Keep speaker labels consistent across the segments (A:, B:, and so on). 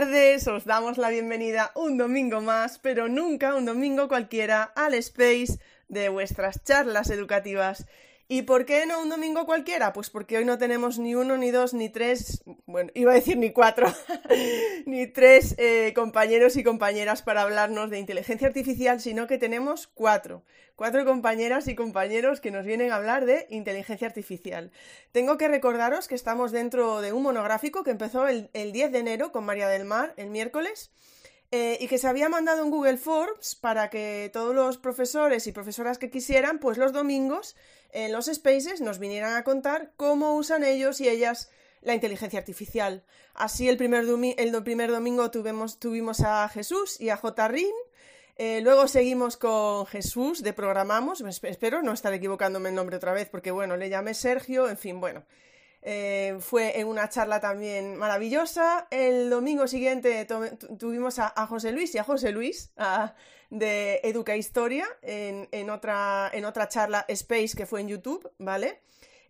A: tardes, os damos la bienvenida un domingo más, pero nunca un domingo cualquiera, al space de vuestras charlas educativas. ¿Y por qué no un domingo cualquiera? Pues porque hoy no tenemos ni uno, ni dos, ni tres, bueno, iba a decir ni cuatro, ni tres eh, compañeros y compañeras para hablarnos de inteligencia artificial, sino que tenemos cuatro. Cuatro compañeras y compañeros que nos vienen a hablar de inteligencia artificial. Tengo que recordaros que estamos dentro de un monográfico que empezó el, el 10 de enero con María del Mar, el miércoles. Eh, y que se había mandado en Google Forms para que todos los profesores y profesoras que quisieran, pues los domingos en los spaces nos vinieran a contar cómo usan ellos y ellas la inteligencia artificial. Así el primer, el primer domingo tuvimos, tuvimos, a Jesús y a J. Rin. Eh, luego seguimos con Jesús de Programamos. Espero no estar equivocándome el nombre otra vez porque, bueno, le llamé Sergio, en fin, bueno. Eh, fue en una charla también maravillosa. El domingo siguiente tuvimos a, José Luis y a José Luis de Educa Historia en, otra, en otra charla Space que fue en YouTube, ¿vale?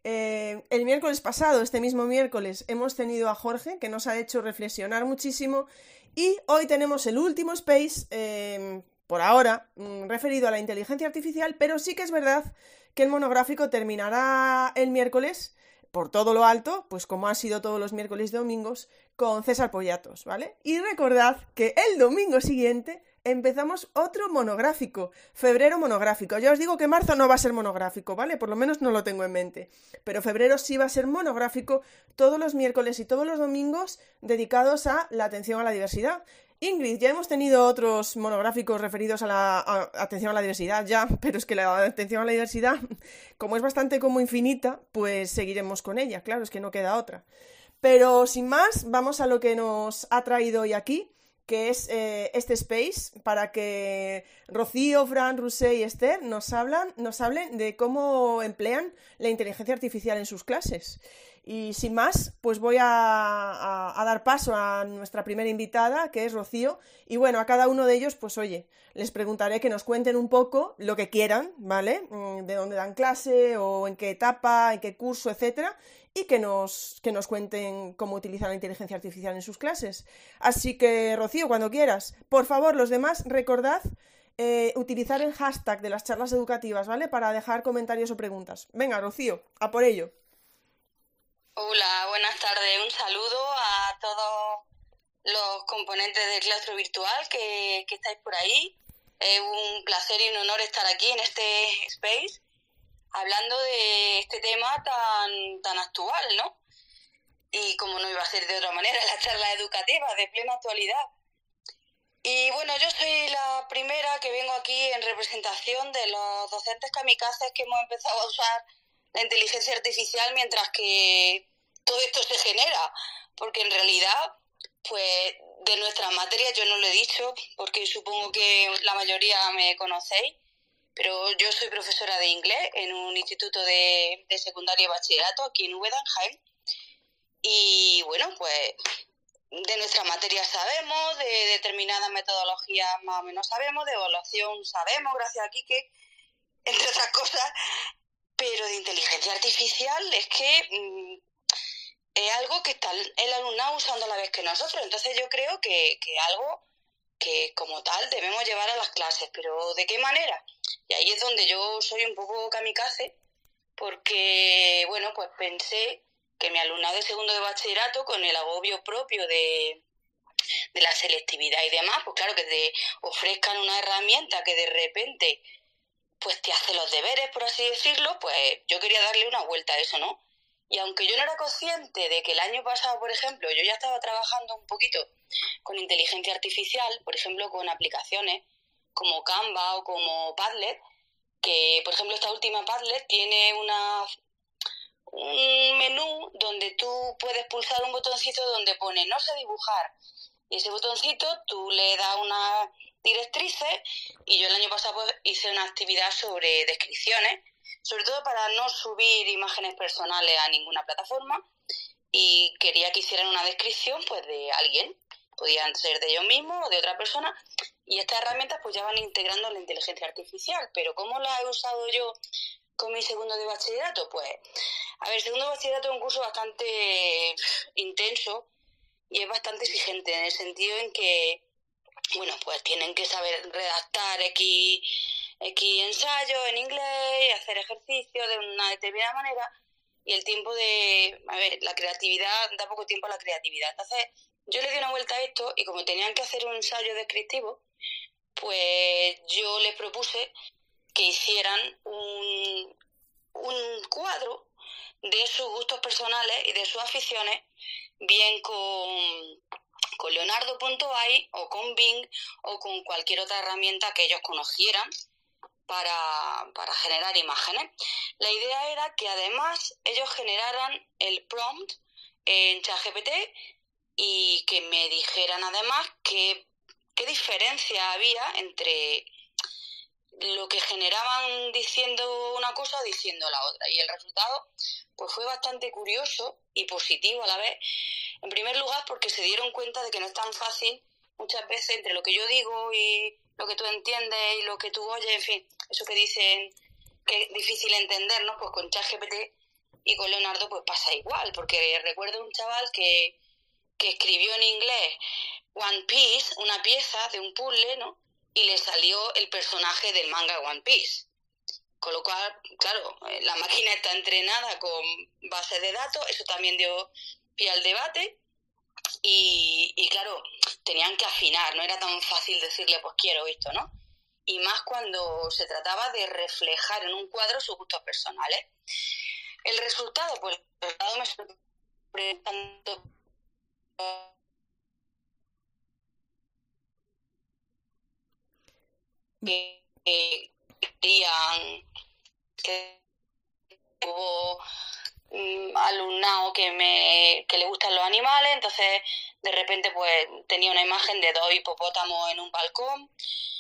A: Eh, el miércoles pasado, este mismo miércoles, hemos tenido a Jorge que nos ha hecho reflexionar muchísimo y hoy tenemos el último Space, em, por ahora, mm, referido a la inteligencia artificial, pero sí que es verdad que el monográfico terminará el miércoles por todo lo alto, pues como ha sido todos los miércoles y domingos, con César Pollatos, ¿vale? Y recordad que el domingo siguiente empezamos otro monográfico, febrero monográfico. Ya os digo que marzo no va a ser monográfico, ¿vale? Por lo menos no lo tengo en mente. Pero febrero sí va a ser monográfico todos los miércoles y todos los domingos dedicados a la atención a la diversidad. Ingrid, ya hemos tenido otros monográficos referidos a la atención a la diversidad, ya, pero es que la atención a la diversidad, como es bastante como infinita, pues seguiremos con ella, claro, es que no queda otra. Pero sin más, vamos a lo que nos ha traído hoy aquí, que es eh, este space, para que Rocío, Fran, Rusé y Esther nos, hablan, nos hablen de cómo emplean la inteligencia artificial en sus clases. Y sin más, pues voy a, dar paso a nuestra primera invitada, que es Rocío. Y bueno, a cada uno de ellos, pues oye, les preguntaré que nos cuenten un poco lo que quieran, ¿vale? Mm, de dónde dan clase o en qué etapa, en qué curso, etcétera. Y que nos, que nos cuenten cómo utilizar la inteligencia artificial en sus clases. Así que, Rocío, cuando quieras, por favor, los demás, recordad eh, utilizar el hashtag de las charlas educativas, ¿vale? Para dejar comentarios o preguntas. Venga, Rocío, a por ello.
B: Hola, buenas tardes. Un saludo a todos los componentes del claustro virtual que, estáis por ahí. Es un placer y un honor estar aquí en este space hablando de este tema tan, tan actual, ¿no? Y como no iba a ser de otra manera, la charla educativa de plena actualidad. Y bueno, yo soy la primera que vengo aquí en representación de los docentes kamikazes que hemos empezado a usar la inteligencia artificial mientras que todo esto se genera, porque en realidad, pues de nuestras materias yo no lo he dicho, porque supongo que la mayoría me conocéis, pero yo soy profesora de inglés en un instituto de, secundaria y bachillerato aquí en Úbeda, Y bueno, pues de nuestras materias sabemos, de determinadas metodologías más o menos sabemos, de evaluación sabemos, gracias a Kike, entre otras cosas, pero de inteligencia artificial es que mm, es algo que está el alumnado usando a la vez que nosotros. Entonces yo creo que, que algo que como tal debemos llevar a las clases, pero ¿de qué manera? Y ahí es donde yo soy un poco kamikaze, porque, bueno, pues pensé que mi alumnado de segundo de bachillerato, con el agobio propio de, de la selectividad y demás, pues claro que te ofrezcan una herramienta que de repente pues te hace los deberes, por así decirlo, pues yo quería darle una vuelta a eso, ¿no? Y aunque yo no era consciente de que el año pasado, por ejemplo, yo ya estaba trabajando un poquito con inteligencia artificial, por ejemplo, con aplicaciones como Canva o como Padlet, que, por ejemplo, esta última Padlet tiene una un menú donde tú puedes pulsar un botoncito donde pone no sé dibujar. Y ese botoncito tú le das una directrices y yo el año pasado pues, hice una actividad sobre descripciones, sobre todo para no subir imágenes personales a ninguna plataforma. Y quería que hicieran una descripción pues de alguien, podían ser de ellos mismos o de otra persona. Y estas herramientas pues ya van integrando la inteligencia artificial, pero ¿cómo la he usado yo con mi segundo de bachillerato? Pues, a ver, segundo de bachillerato es un curso bastante intenso y es bastante exigente en el sentido en que, bueno, pues tienen que saber redactar X, X ensayos en inglés, hacer ejercicio de una determinada manera y el tiempo de, a ver, la creatividad, da poco tiempo a la creatividad. Entonces, yo le di una vuelta a esto y como tenían que hacer un ensayo descriptivo, pues yo les propuse que hicieran un, un cuadro de sus gustos personales y de sus aficiones, bien con, con Leonardo.ai o con Bing o con cualquier otra herramienta que ellos conocieran para, para generar imágenes. La idea era que además ellos generaran el prompt en ChatGPT y que me dijeran además qué, qué diferencia había entre lo que generaban diciendo una cosa o diciendo la otra. Y el resultado pues fue bastante curioso y positivo a la vez. En primer lugar, porque se dieron cuenta de que no es tan fácil muchas veces entre lo que yo digo y lo que tú entiendes y lo que tú oyes, en fin, eso que dicen que es difícil entender, ¿no? Pues con ChatGPT y con Leonardo pues pasa igual, porque recuerdo un chaval que, que escribió en inglés One Piece, una pieza de un puzzle, ¿no? y le salió el personaje del manga One Piece. Con lo cual, claro, eh, la máquina está entrenada con bases de datos, eso también dio pie al debate. Y, y claro, tenían que afinar, no era tan fácil decirle, pues quiero esto, ¿no? Y más cuando se trataba de reflejar en un cuadro sus gustos personales. El resultado, pues, el resultado me sorprendió tanto que querían que hubo um, alumnado que me que le gustan los animales entonces de repente pues tenía una imagen de dos hipopótamos en un balcón mm,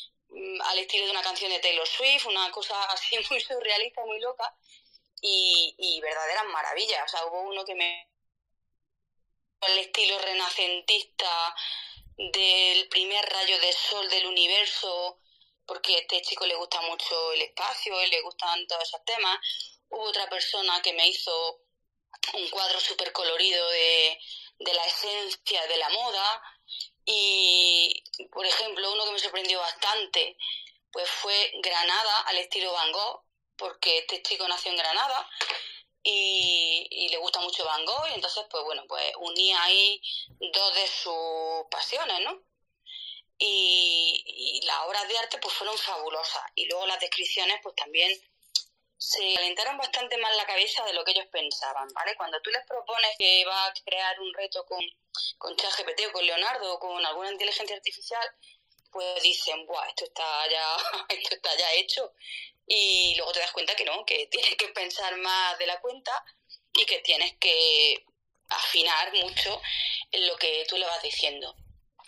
B: al estilo de una canción de Taylor Swift una cosa así muy surrealista muy loca y, y verdaderas maravillas o sea hubo uno que me el estilo renacentista del primer rayo de sol del universo porque a este chico le gusta mucho el espacio y le gustan todos esos temas. Hubo otra persona que me hizo un cuadro súper colorido de, de la esencia de la moda y, por ejemplo, uno que me sorprendió bastante pues fue Granada al estilo Van Gogh, porque este chico nació en Granada y, y, le gusta mucho Van Gogh y entonces pues bueno pues unía ahí dos de sus pasiones no y, las obras de arte pues fueron fabulosas. Y luego las descripciones pues también se calentaron bastante más la cabeza de lo que ellos pensaban, ¿vale? Cuando tú les propones que va a crear un reto con, con ChatGPT o con Leonardo o con alguna inteligencia artificial, pues dicen, Buah, esto está ya, esto está ya hecho. Y luego te das cuenta que no, que tienes que pensar más de la cuenta y que tienes que afinar mucho en lo que tú le vas diciendo.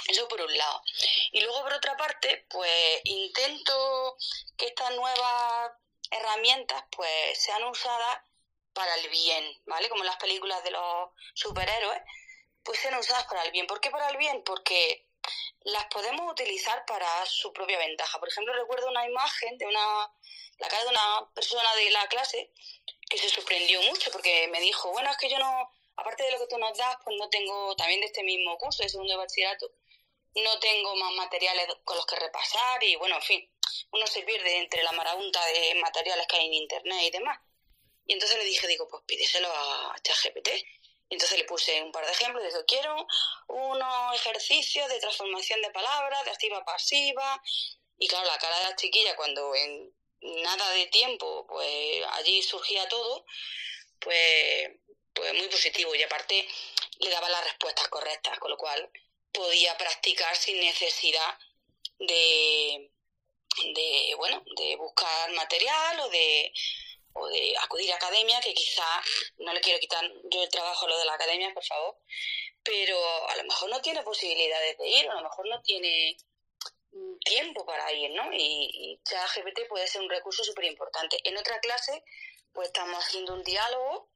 B: Eso por un lado. Y luego por otra parte, pues intento que estas nuevas herramientas pues sean usadas para el bien, ¿vale? Como las películas de los superhéroes, pues sean usadas para el bien. ¿Por qué para el bien? Porque las podemos utilizar para su propia ventaja. Por ejemplo, recuerdo una imagen de una la cara de una persona de la clase que se sorprendió mucho porque me dijo, bueno, es que yo no, aparte de lo que tú nos das, pues no tengo, también de este mismo curso, de segundo bachillerato, no tengo más materiales con los que repasar y bueno, en fin, uno se pierde entre la marabunta de materiales que hay en internet y demás. Y entonces le dije, digo, pues pídeselo a ChatGPT. Y entonces le puse un par de ejemplos, digo, quiero unos ejercicios de transformación de palabras, de activa pasiva. Y claro, la cara de la chiquilla cuando en nada de tiempo, pues allí surgía todo, pues, pues muy positivo. Y aparte le daba las respuestas correctas, con lo cual podía practicar sin necesidad de, de bueno de buscar material o de o de acudir a academia que quizá no le quiero quitar yo el trabajo a lo de la academia por favor pero a lo mejor no tiene posibilidades de ir a lo mejor no tiene tiempo para ir no y, y ChatGPT puede ser un recurso súper importante en otra clase pues estamos haciendo un diálogo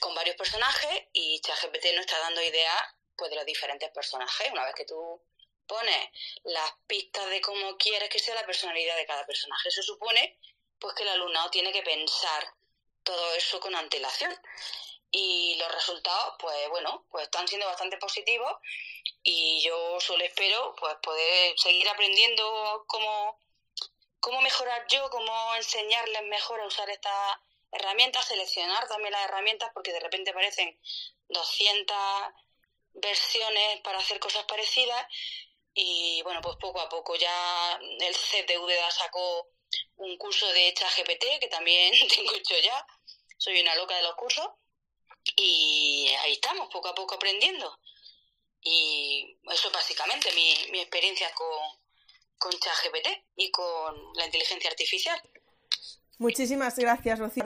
B: con varios personajes y ChatGPT nos está dando ideas pues de los diferentes personajes. Una vez que tú pones las pistas de cómo quieres que sea la personalidad de cada personaje, eso supone pues que el alumnado tiene que pensar todo eso con antelación. Y los resultados, pues bueno, pues están siendo bastante positivos y yo solo espero pues poder seguir aprendiendo cómo, cómo mejorar yo, cómo enseñarles mejor a usar estas herramientas, seleccionar también las herramientas porque de repente aparecen 200 versiones para hacer cosas parecidas y bueno, pues poco a poco ya el CTVDA sacó un curso de ChatGPT que también tengo hecho ya, soy una loca de los cursos y ahí estamos, poco a poco aprendiendo. Y eso es básicamente mi, mi experiencia con, con ChatGPT y con la inteligencia artificial.
A: Muchísimas gracias, Rocío.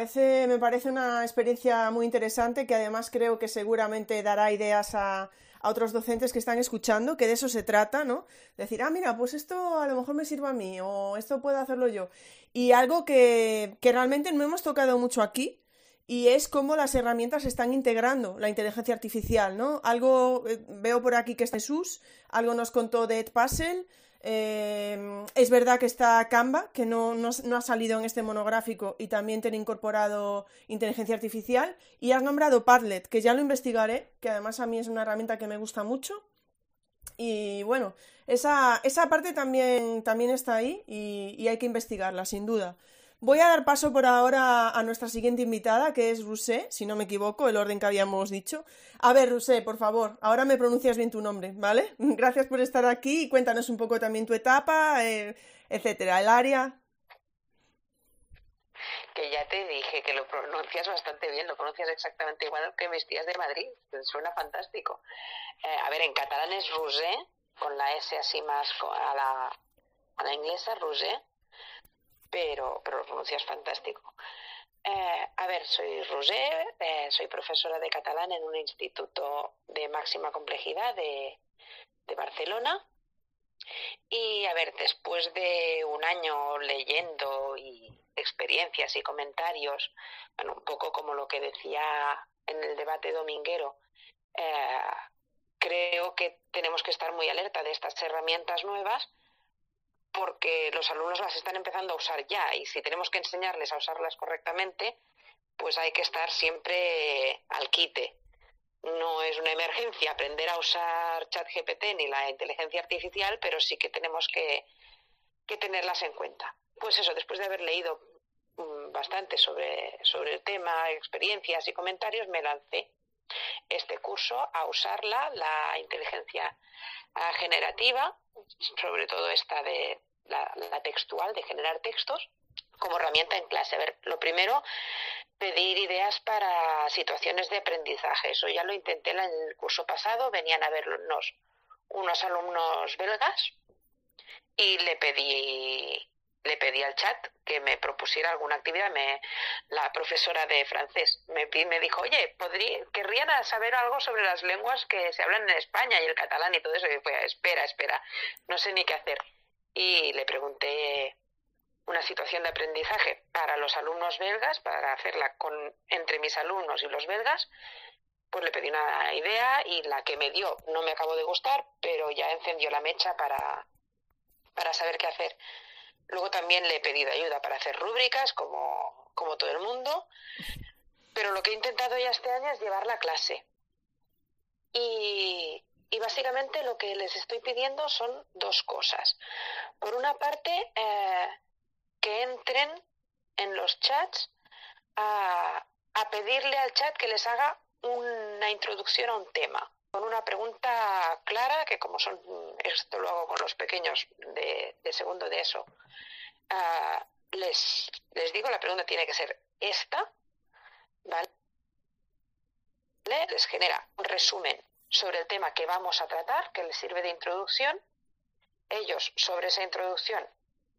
A: me parece una experiencia muy interesante que además creo que seguramente dará ideas a, otros docentes que están escuchando, que de eso se trata, ¿no? Decir, ah, mira, pues esto a lo mejor me sirve a mí o esto puedo hacerlo yo. Y algo que, que realmente no hemos tocado mucho aquí, y es cómo las herramientas están integrando la inteligencia artificial, ¿no? Algo, eh, veo por aquí que es Jesús, algo nos contó de Ed Puzzle, eh, es verdad que está Canva, que no, ha salido en este monográfico y también tiene incorporado inteligencia artificial. Y has nombrado Padlet, que ya lo investigaré, que además a mí es una herramienta que me gusta mucho. Y bueno, esa, esa parte también, también está ahí y hay que investigarla, sin duda. Voy a dar paso por ahora a nuestra siguiente invitada, que es Rusé, si no me equivoco, el orden que habíamos dicho. A ver, Rusé, por favor, ahora me pronuncias bien tu nombre, ¿vale? Gracias por estar aquí y cuéntanos un poco también tu etapa, eh, etcétera, el área.
C: Que ya te dije que lo pronuncias bastante bien, lo pronuncias exactamente igual que mis tías de Madrid, suena fantástico. Eh, a ver, en catalán es Rusé, con la S así más a la, a la inglesa, Rusé pero, pero lo pronuncias fantástico. Eh, a ver, soy Roger, eh, soy profesora de catalán en un instituto de máxima complejidad de, de Barcelona. Y a ver, después de un año leyendo y experiencias y comentarios, bueno, un poco como lo que decía en el debate dominguero, eh, creo que tenemos que estar muy alerta de estas herramientas nuevas porque los alumnos las están empezando a usar ya y si tenemos que enseñarles a usarlas correctamente, pues hay que estar siempre al quite. No es una emergencia aprender a usar ChatGPT ni la inteligencia artificial, pero sí que tenemos que, que tenerlas en cuenta. Pues eso, después de haber leído mm, bastante sobre, sobre el tema, experiencias y comentarios, me lancé este curso a usarla, la inteligencia generativa, sobre todo esta de la, textual, de generar textos, como herramienta en clase. A ver, lo primero, pedir ideas para situaciones de aprendizaje. Eso ya lo intenté en el curso pasado, venían a vernos unos alumnos belgas y le pedí le pedí al chat que me propusiera alguna actividad. Me, la profesora de francés me, dijo, oye, ¿podría, ¿querrían saber algo sobre las lenguas que se hablan en España y el catalán y todo eso? Y fue, espera, espera, no sé ni qué hacer. Y le pregunté una situación de aprendizaje para los alumnos belgas, para hacerla con, entre mis alumnos y los belgas, pues le pedí una idea y la que me dio no me acabó de gustar, pero ya encendió la mecha para, para saber qué hacer. Luego también le he pedido ayuda para hacer rúbricas, como, como todo el mundo. Pero lo que he intentado ya este año es llevar la clase. Y, y básicamente lo que les estoy pidiendo son dos cosas. Por una parte, eh, que entren en los chats a, a pedirle al chat que les haga una introducción a un tema con una pregunta clara, que como son, esto lo hago con los pequeños de, segundo de eso, ah, les, les digo, la pregunta tiene que ser esta, ¿vale? Les genera un resumen sobre el tema que vamos a tratar, que les sirve de introducción. Ellos, sobre esa introducción,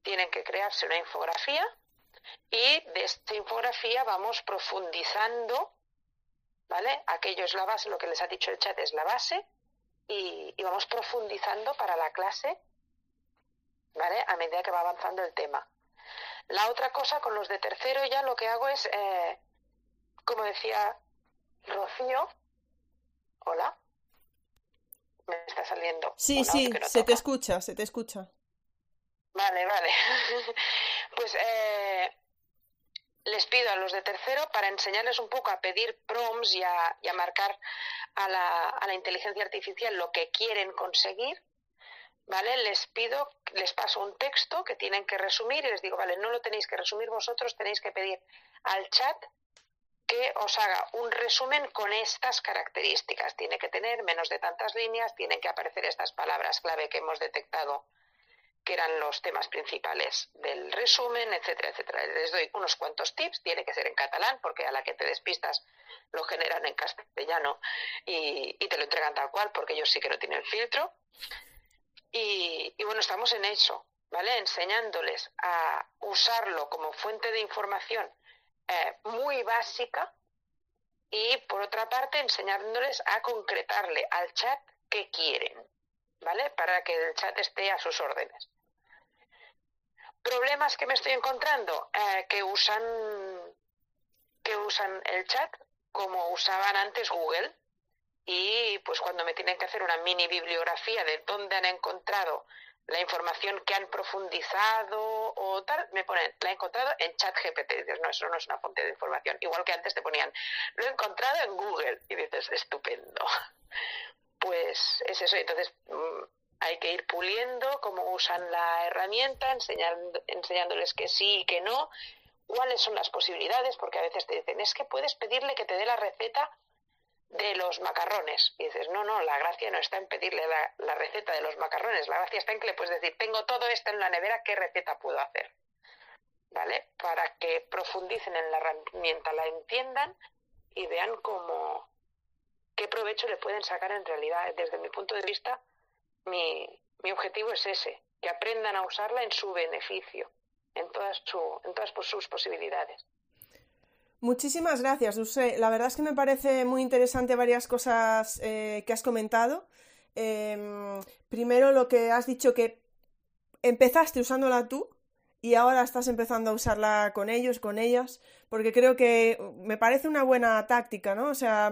C: tienen que crearse una infografía y de esta infografía vamos profundizando ¿vale? Aquello es la base, lo que les ha dicho el chat es la base y, vamos profundizando para la clase, ¿vale? A medida que va avanzando el tema. La otra cosa, con los de tercero ya lo que hago es, eh, como decía Rocío, hola, me está saliendo.
A: Sí, sí, se te escucha, se te escucha.
C: Vale, vale. pues eh, les pido a los de tercero para enseñarles un poco a pedir prompts y a, marcar a la, a la inteligencia artificial lo que quieren conseguir ¿vale? Les pido, les paso un texto que tienen que resumir y les digo, vale, no lo tenéis que resumir vosotros, tenéis que pedir al chat que os haga un resumen con estas características. Tiene que tener menos de tantas líneas, tienen que aparecer estas palabras clave que hemos detectado que eran los temas principales del resumen, etcétera, etcétera. Les doy unos cuantos tips, tiene que ser en catalán, porque a la que te despistas lo generan en castellano y, te lo entregan tal cual, porque ellos sí que no tienen filtro. Y bueno, estamos en eso, ¿vale? Enseñándoles a usarlo como fuente de información eh, muy básica y por otra parte enseñándoles a concretarle al chat qué quieren, ¿vale? Para que el chat esté a sus órdenes. Problemas que me estoy encontrando eh, que usan que usan el chat como usaban antes Google y pues cuando me tienen que hacer una mini bibliografía de dónde han encontrado la información que han profundizado o tal, me ponen, la he encontrado en ChatGPT. Dices, no, eso no es una fuente de información. Igual que antes te ponían, lo he encontrado en Google. Y dices, estupendo. Pues es eso. Entonces, mm, hay que ir puliendo cómo usan la herramienta, enseñando, enseñándoles que sí y que no, cuáles son las posibilidades, porque a veces te dicen, es que puedes pedirle que te dé la receta de los macarrones. Y dices, no, no, la gracia no está en pedirle la, receta de los macarrones, la gracia está en que le puedes decir, tengo todo esto en la nevera, ¿qué receta puedo hacer? ¿Vale? Para que profundicen en la herramienta, la entiendan y vean cómo, qué provecho le pueden sacar en realidad. Desde mi punto de vista, mi, mi objetivo es ese, que aprendan a usarla en su beneficio, en todas, su, en todas sus posibilidades.
A: Muchísimas gracias, Dulce. La verdad es que me parece muy interesante varias cosas eh, que has comentado. Em, primero, lo que has dicho que empezaste usándola tú y ahora estás empezando a usarla con ellos, con ellas, porque creo que me parece una buena táctica, ¿no? O sea,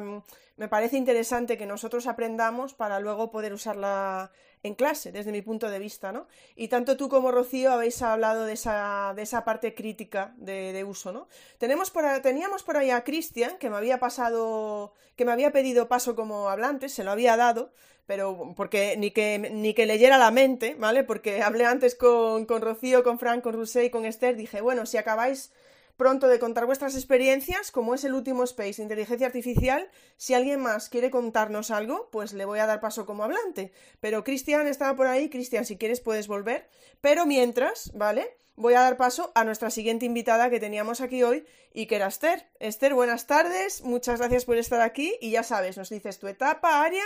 A: me parece interesante que nosotros aprendamos para luego poder usarla en clase, desde mi punto de vista, ¿no? Y tanto tú como Rocío habéis hablado de esa, de esa parte crítica de, uso, ¿no? Tenemos por, teníamos por ahí a Cristian, que me había pasado, que me había pedido paso como hablante, se lo había dado, pero porque ni que, ni que leyera la mente, ¿vale? Porque hablé antes con, con Rocío, con Frank, con Rusé y con Esther, dije, bueno, si acabáis pronto de contar vuestras experiencias, como es el último space de inteligencia artificial, si alguien más quiere contarnos algo, pues le voy a dar paso como hablante. Pero Cristian estaba por ahí, Cristian, si quieres puedes volver. Pero mientras, ¿vale? Voy a dar paso a nuestra siguiente invitada que teníamos aquí hoy y que era Esther. Esther, buenas tardes, muchas gracias por estar aquí y ya sabes, nos dices tu etapa, área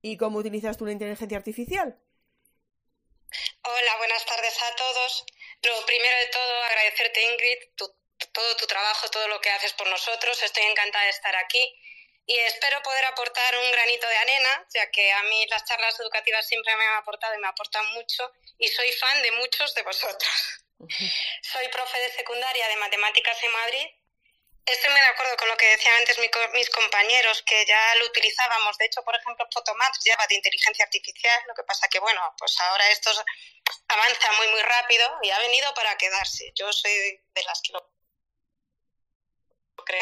A: y cómo utilizas tú la inteligencia artificial.
D: Hola, buenas tardes a todos. Lo primero de todo, agradecerte, Ingrid, tu todo tu trabajo, todo lo que haces por nosotros. Estoy encantada de estar aquí y espero poder aportar un granito de arena, ya que a mí las charlas educativas siempre me han aportado y me aportan mucho y soy fan de muchos de vosotros. soy profe de secundaria de matemáticas en Madrid. Estoy muy de acuerdo con lo que decían antes mis compañeros, que ya lo utilizábamos. De hecho, por ejemplo, Photomaps lleva de inteligencia artificial. Lo que pasa que, bueno, pues ahora esto avanza muy, muy rápido y ha venido para quedarse. Yo soy de las que lo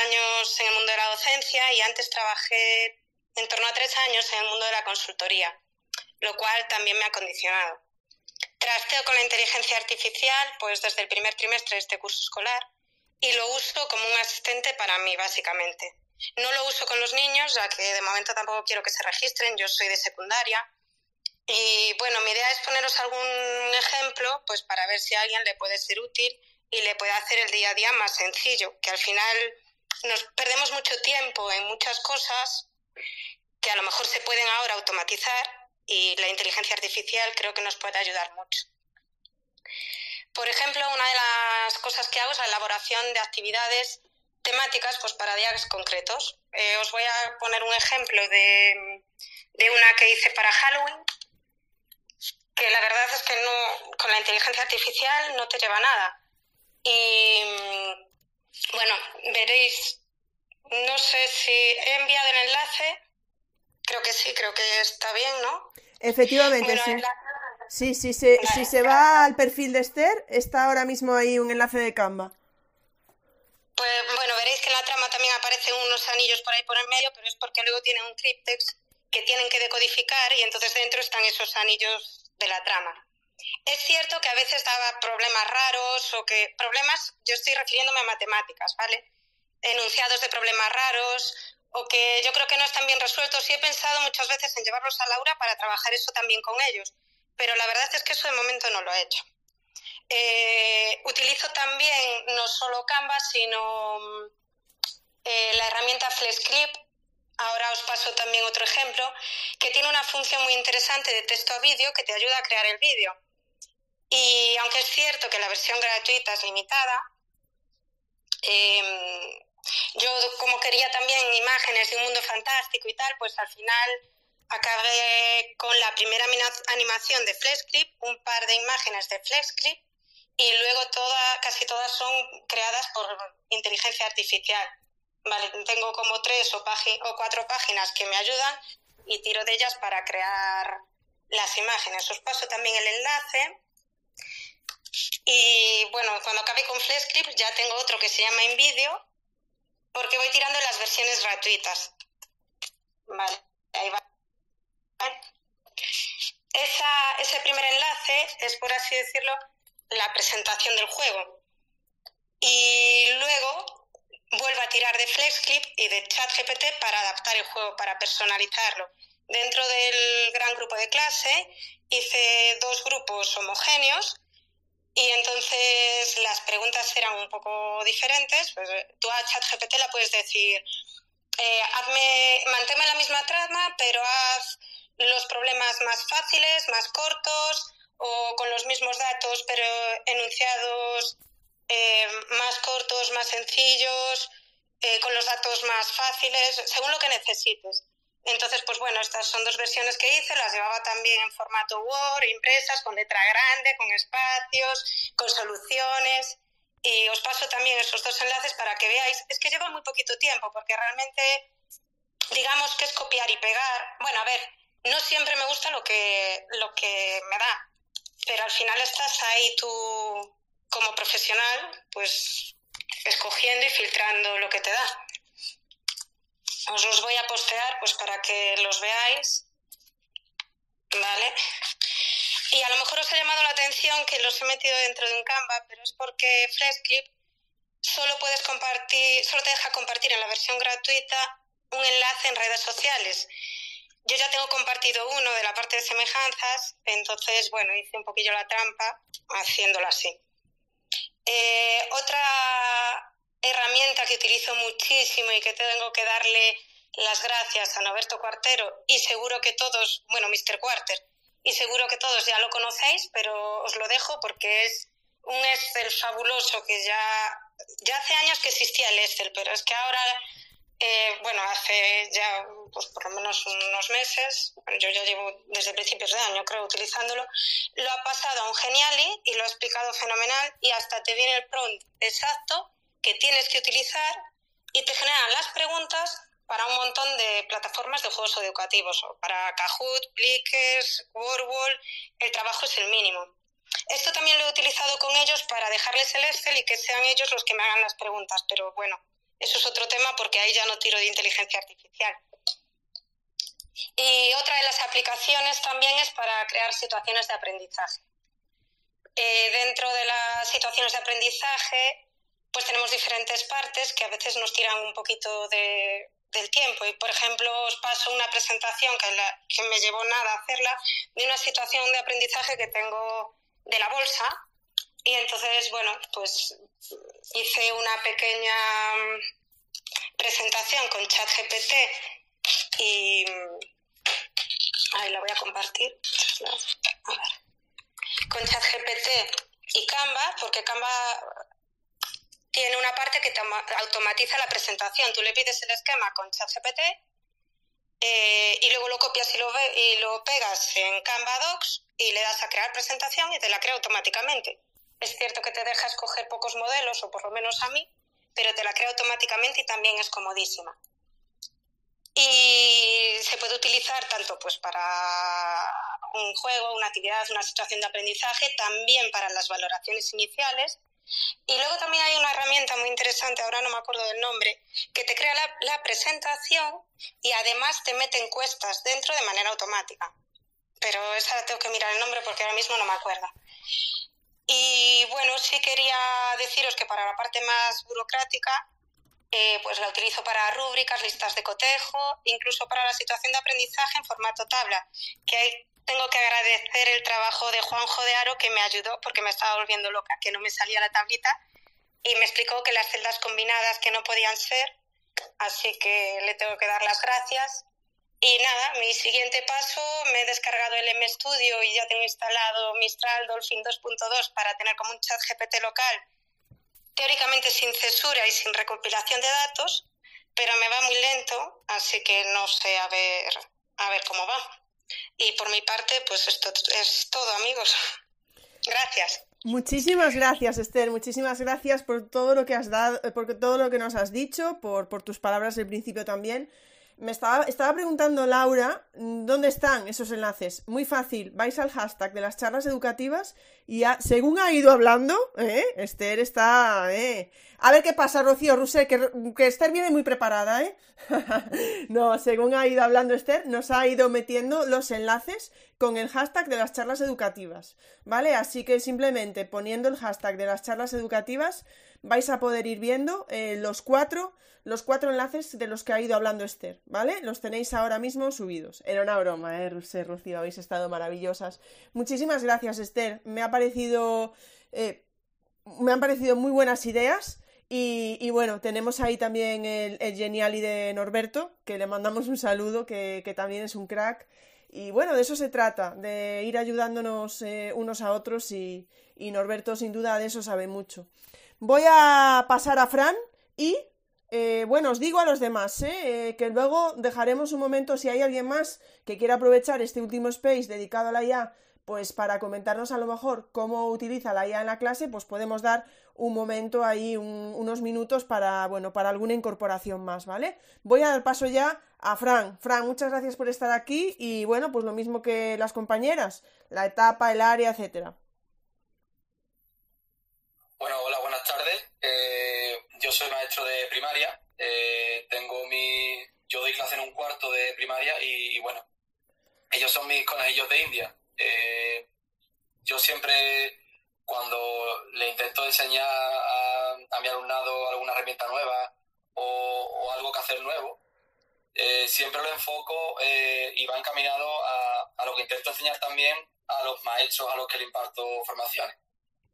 D: años en el mundo de la docencia y antes trabajé en torno a tres años en el mundo de la consultoría, lo cual también me ha condicionado. Trasteo con la inteligencia artificial pues desde el primer trimestre de este curso escolar y lo uso como un asistente para mí básicamente. No lo uso con los niños, ya que de momento tampoco quiero que se registren, yo soy de secundaria. Y bueno, mi idea es poneros algún ejemplo pues para ver si a alguien le puede ser útil y le puede hacer el día a día más sencillo, que al final nos perdemos mucho tiempo en muchas cosas que a lo mejor se pueden ahora automatizar y la inteligencia artificial creo que nos puede ayudar mucho. Por ejemplo, una de las cosas que hago es la elaboración de actividades temáticas pues, para días concretos. Eh, os voy a poner un ejemplo de, de, una que hice para Halloween, que la verdad es que no, con la inteligencia artificial no te lleva nada. Y bueno, veréis, no sé si he enviado el enlace, creo que sí, creo que está bien, ¿no?
A: Efectivamente, sí. Sí, sí, si se va al perfil de Esther, está ahora mismo ahí un enlace de Canva.
D: Pues bueno, veréis que en la trama también aparecen unos anillos por ahí por el medio, pero es porque luego tienen un cryptex que tienen que decodificar y entonces dentro están esos anillos de la trama. Es cierto que a veces daba problemas raros o que problemas, yo estoy refiriéndome a matemáticas, ¿vale? Enunciados de problemas raros o que yo creo que no están bien resueltos y he pensado muchas veces en llevarlos a Laura para trabajar eso también con ellos, pero la verdad es que eso de momento no lo he hecho. Eh, utilizo también no solo Canva, sino eh, la herramienta FlexClip. Ahora os paso también otro ejemplo, que tiene una función muy interesante de texto a vídeo que te ayuda a crear el vídeo. Y aunque es cierto que la versión gratuita es limitada, em, yo como quería también imágenes de un mundo fantástico y tal, pues al final acabé con la primera animación de FlexClip, un par de imágenes de FlexClip y luego toda, casi todas son creadas por inteligencia artificial. Vale, tengo como tres o, o cuatro páginas que me ayudan y tiro de ellas para crear las imágenes. Os paso también el enlace. Y bueno, cuando acabe con FlexScript ya tengo otro que se llama InVideo porque voy tirando las versiones gratuitas. Vale, ahí va. Esa, ese primer enlace es, por así decirlo, la presentación del juego. Y luego vuelvo a tirar de FlexClip y de ChatGPT para adaptar el juego, para personalizarlo. Dentro del gran grupo de clase hice dos grupos homogéneos y entonces las preguntas eran un poco diferentes. Pues, tú a ChatGPT la puedes decir, eh, hazme, manténme la misma trama, pero haz los problemas más fáciles, más cortos, o con los mismos datos, pero enunciados eh, más cortos, más sencillos, eh, con los datos más fáciles, según lo que necesites. Entonces, pues bueno, estas son dos versiones que hice, las llevaba también en formato Word, impresas, con letra grande, con espacios, con soluciones. Y os paso también esos dos enlaces para que veáis. Es que lleva muy poquito tiempo, porque realmente, digamos que es copiar y pegar. Bueno, a ver, no siempre me gusta lo que, lo que me da, pero al final estás ahí tú como profesional, pues escogiendo y filtrando lo que te da. Os los voy a postear pues para que los veáis. ¿Vale? Y a lo mejor os ha llamado la atención que los he metido dentro de un Canva, pero es porque FreshClip solo puedes compartir, solo te deja compartir en la versión gratuita un enlace en redes sociales. Yo ya tengo compartido uno de la parte de semejanzas, entonces, bueno, hice un poquillo la trampa haciéndolo así. Eh, otra herramienta que utilizo muchísimo y que tengo que darle las gracias a Noberto Cuartero y seguro que todos, bueno, Mr. Quarter, y seguro que todos ya lo conocéis, pero os lo dejo porque es un Excel fabuloso que ya, ya hace años que existía el Excel, pero es que ahora eh, bueno, hace ya pues, por lo menos unos meses, yo ya llevo desde principios de año creo utilizándolo, lo ha pasado a un Geniali y lo ha explicado fenomenal y hasta te viene el prompt exacto que tienes que utilizar y te generan las preguntas para un montón de plataformas de juegos educativos, para Kahoot, Plickers, WordWall, el trabajo es el mínimo. Esto también lo he utilizado con ellos para dejarles el Excel y que sean ellos los que me hagan las preguntas, pero bueno, eso es otro tema porque ahí ya no tiro de inteligencia artificial. Y otra de las aplicaciones también es para crear situaciones de aprendizaje. Eh, dentro de las situaciones de aprendizaje, pues tenemos diferentes partes que a veces nos tiran un poquito del tiempo. Y, por ejemplo, os paso una presentación que, me llevó nada hacerla de una situación de aprendizaje que tengo de la bolsa, y entonces, bueno, pues hice una pequeña mm, presentación con ChatGPT y ahí la voy a compartir. A ver. Con ChatGPT y Canva, porque Canva tiene una parte que automatiza la presentación. Tú le pides el esquema con ChatGPT eh, y luego lo copias y lo, pegas en Canva Docs y le das a crear presentación y te la crea automáticamente. Es cierto que te deja escoger pocos modelos, o por lo menos a mí, pero te la crea automáticamente y también es comodísima. Y se puede utilizar tanto pues para un juego, una actividad, una situación de aprendizaje, también para las valoraciones iniciales, Y luego también hay una herramienta muy interesante, ahora no me acuerdo del nombre, que te crea la, presentación y además te mete encuestas dentro de manera automática. Pero esa tengo que mirar el nombre porque ahora mismo no me acuerdo. Y bueno, sí quería deciros que para la parte más burocrática, eh, pues la utilizo para rúbricas, listas de cotejo, incluso para la situación de aprendizaje en formato tabla, que hay, tengo que agradecer el trabajo de Juanjo de Aro que me ayudó porque me estaba volviendo loca, que no me salía la tablita y me explicó que las celdas combinadas que no podían ser, así que le tengo que dar las gracias. Y nada, mi siguiente paso, me he descargado el MStudio y ya tengo instalado Mistral Dolphin 2.2 para tener como un chat GPT local, teóricamente sin censura y sin recopilación de datos, pero me va muy lento, así que no sé a ver, a ver cómo va. Y por mi parte, pues esto es todo, amigos. Gracias.
A: Muchísimas gracias, Esther. Muchísimas gracias por todo lo que has dado, por todo lo que nos has dicho, por, por tus palabras del principio también. Me estaba, estaba preguntando Laura, ¿dónde están esos enlaces? Muy fácil, vais al hashtag de las charlas educativas y según ha ido hablando, ¿eh? Esther está... ¿eh? A ver qué pasa, Rocío Rusé, que, que Esther viene muy preparada, ¿eh? no, según ha ido hablando Esther, nos ha ido metiendo los enlaces con el hashtag de las charlas educativas, ¿vale? Así que simplemente poniendo el hashtag de las charlas educativas vais a poder ir viendo eh, los cuatro los cuatro enlaces de los que ha ido hablando Esther, ¿vale? Los tenéis ahora mismo subidos. Era una broma, ¿eh, Rocío? Habéis estado maravillosas. Muchísimas gracias, Esther. Me ha parecido... Eh, me han parecido muy buenas ideas. Y, bueno, tenemos ahí también el, el Geniali de Norberto, que le mandamos un saludo, que, también es un crack. Y bueno, de eso se trata, de ir ayudándonos eh, unos a otros y, Norberto sin duda de eso sabe mucho. Voy a pasar a Fran y, eh, bueno, os digo a los demás. ¿eh? que luego dejaremos un momento, si hay alguien más que quiera aprovechar este último space dedicado a la IA, pues para comentarnos a lo mejor cómo utiliza la IA en la clase, pues podemos dar un momento ahí, unos minutos para, bueno, para alguna incorporación más, ¿vale? Voy a dar paso ya a Fran. Fran, muchas gracias por estar aquí y bueno, pues lo mismo que las compañeras, la etapa, el área, etcétera.
E: Bueno, hola, buenas tardes. Eh, yo soy maestro de primaria. Eh, tengo mi, yo doy clase en un cuarto de primaria y, bueno, ellos son mis conejillos de India. Eh, yo siempre, cuando le intento enseñar a, mi alumnado alguna herramienta nueva o, algo que hacer nuevo, siempre lo enfoco y va encaminado a, a lo que intento enseñar también a los maestros a los que le imparto formaciones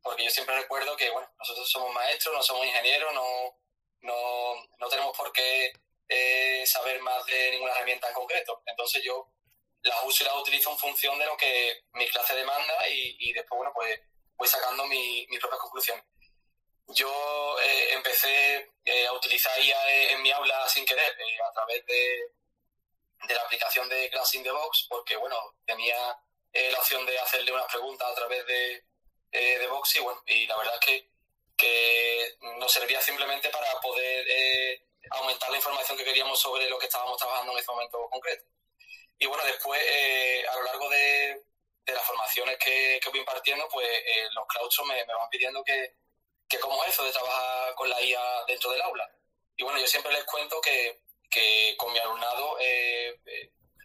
E: porque yo siempre recuerdo que, bueno, nosotros somos maestros, no somos ingenieros, no, no, tenemos por qué eh, saber más de ninguna herramienta en concreto. Entonces yo las uso y las utilizo en función de lo que mi clase demanda y, después, bueno, pues voy sacando mi, mis propias conclusiones. Yo eh, empecé eh, a utilizar IA en mi aula sin querer, a través de, de la aplicación de Class in the Box, porque, bueno, tenía la opción de hacerle unas preguntas a través de, eh, de Vox y bueno, y la verdad es que, que nos servía simplemente para poder eh, aumentar la información que queríamos sobre lo que estábamos trabajando en ese momento concreto. Y bueno, después, eh, a lo largo de, de, las formaciones que, que voy impartiendo, pues los claustros me, me, van pidiendo que, que cómo es eso de trabajar con la IA dentro del aula. Y bueno, yo siempre les cuento que, que con mi alumnado,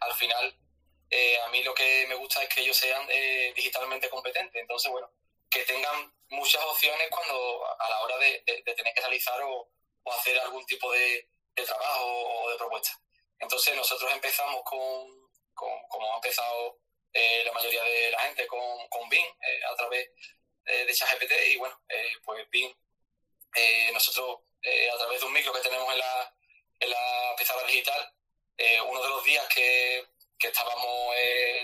E: al final, a mí lo que me gusta es que ellos sean digitalmente competentes. Entonces, bueno, que tengan muchas opciones cuando a la hora de, tener que realizar o, hacer algún tipo de, trabajo o de propuesta. Entonces nosotros empezamos con, como ha empezado eh, la mayoría de la gente, con, con BIM eh, a través eh, de ChatGPT. Y bueno, pues BIM, nosotros a través de un micro que tenemos en la, en la pizarra digital, uno de los días que, que estábamos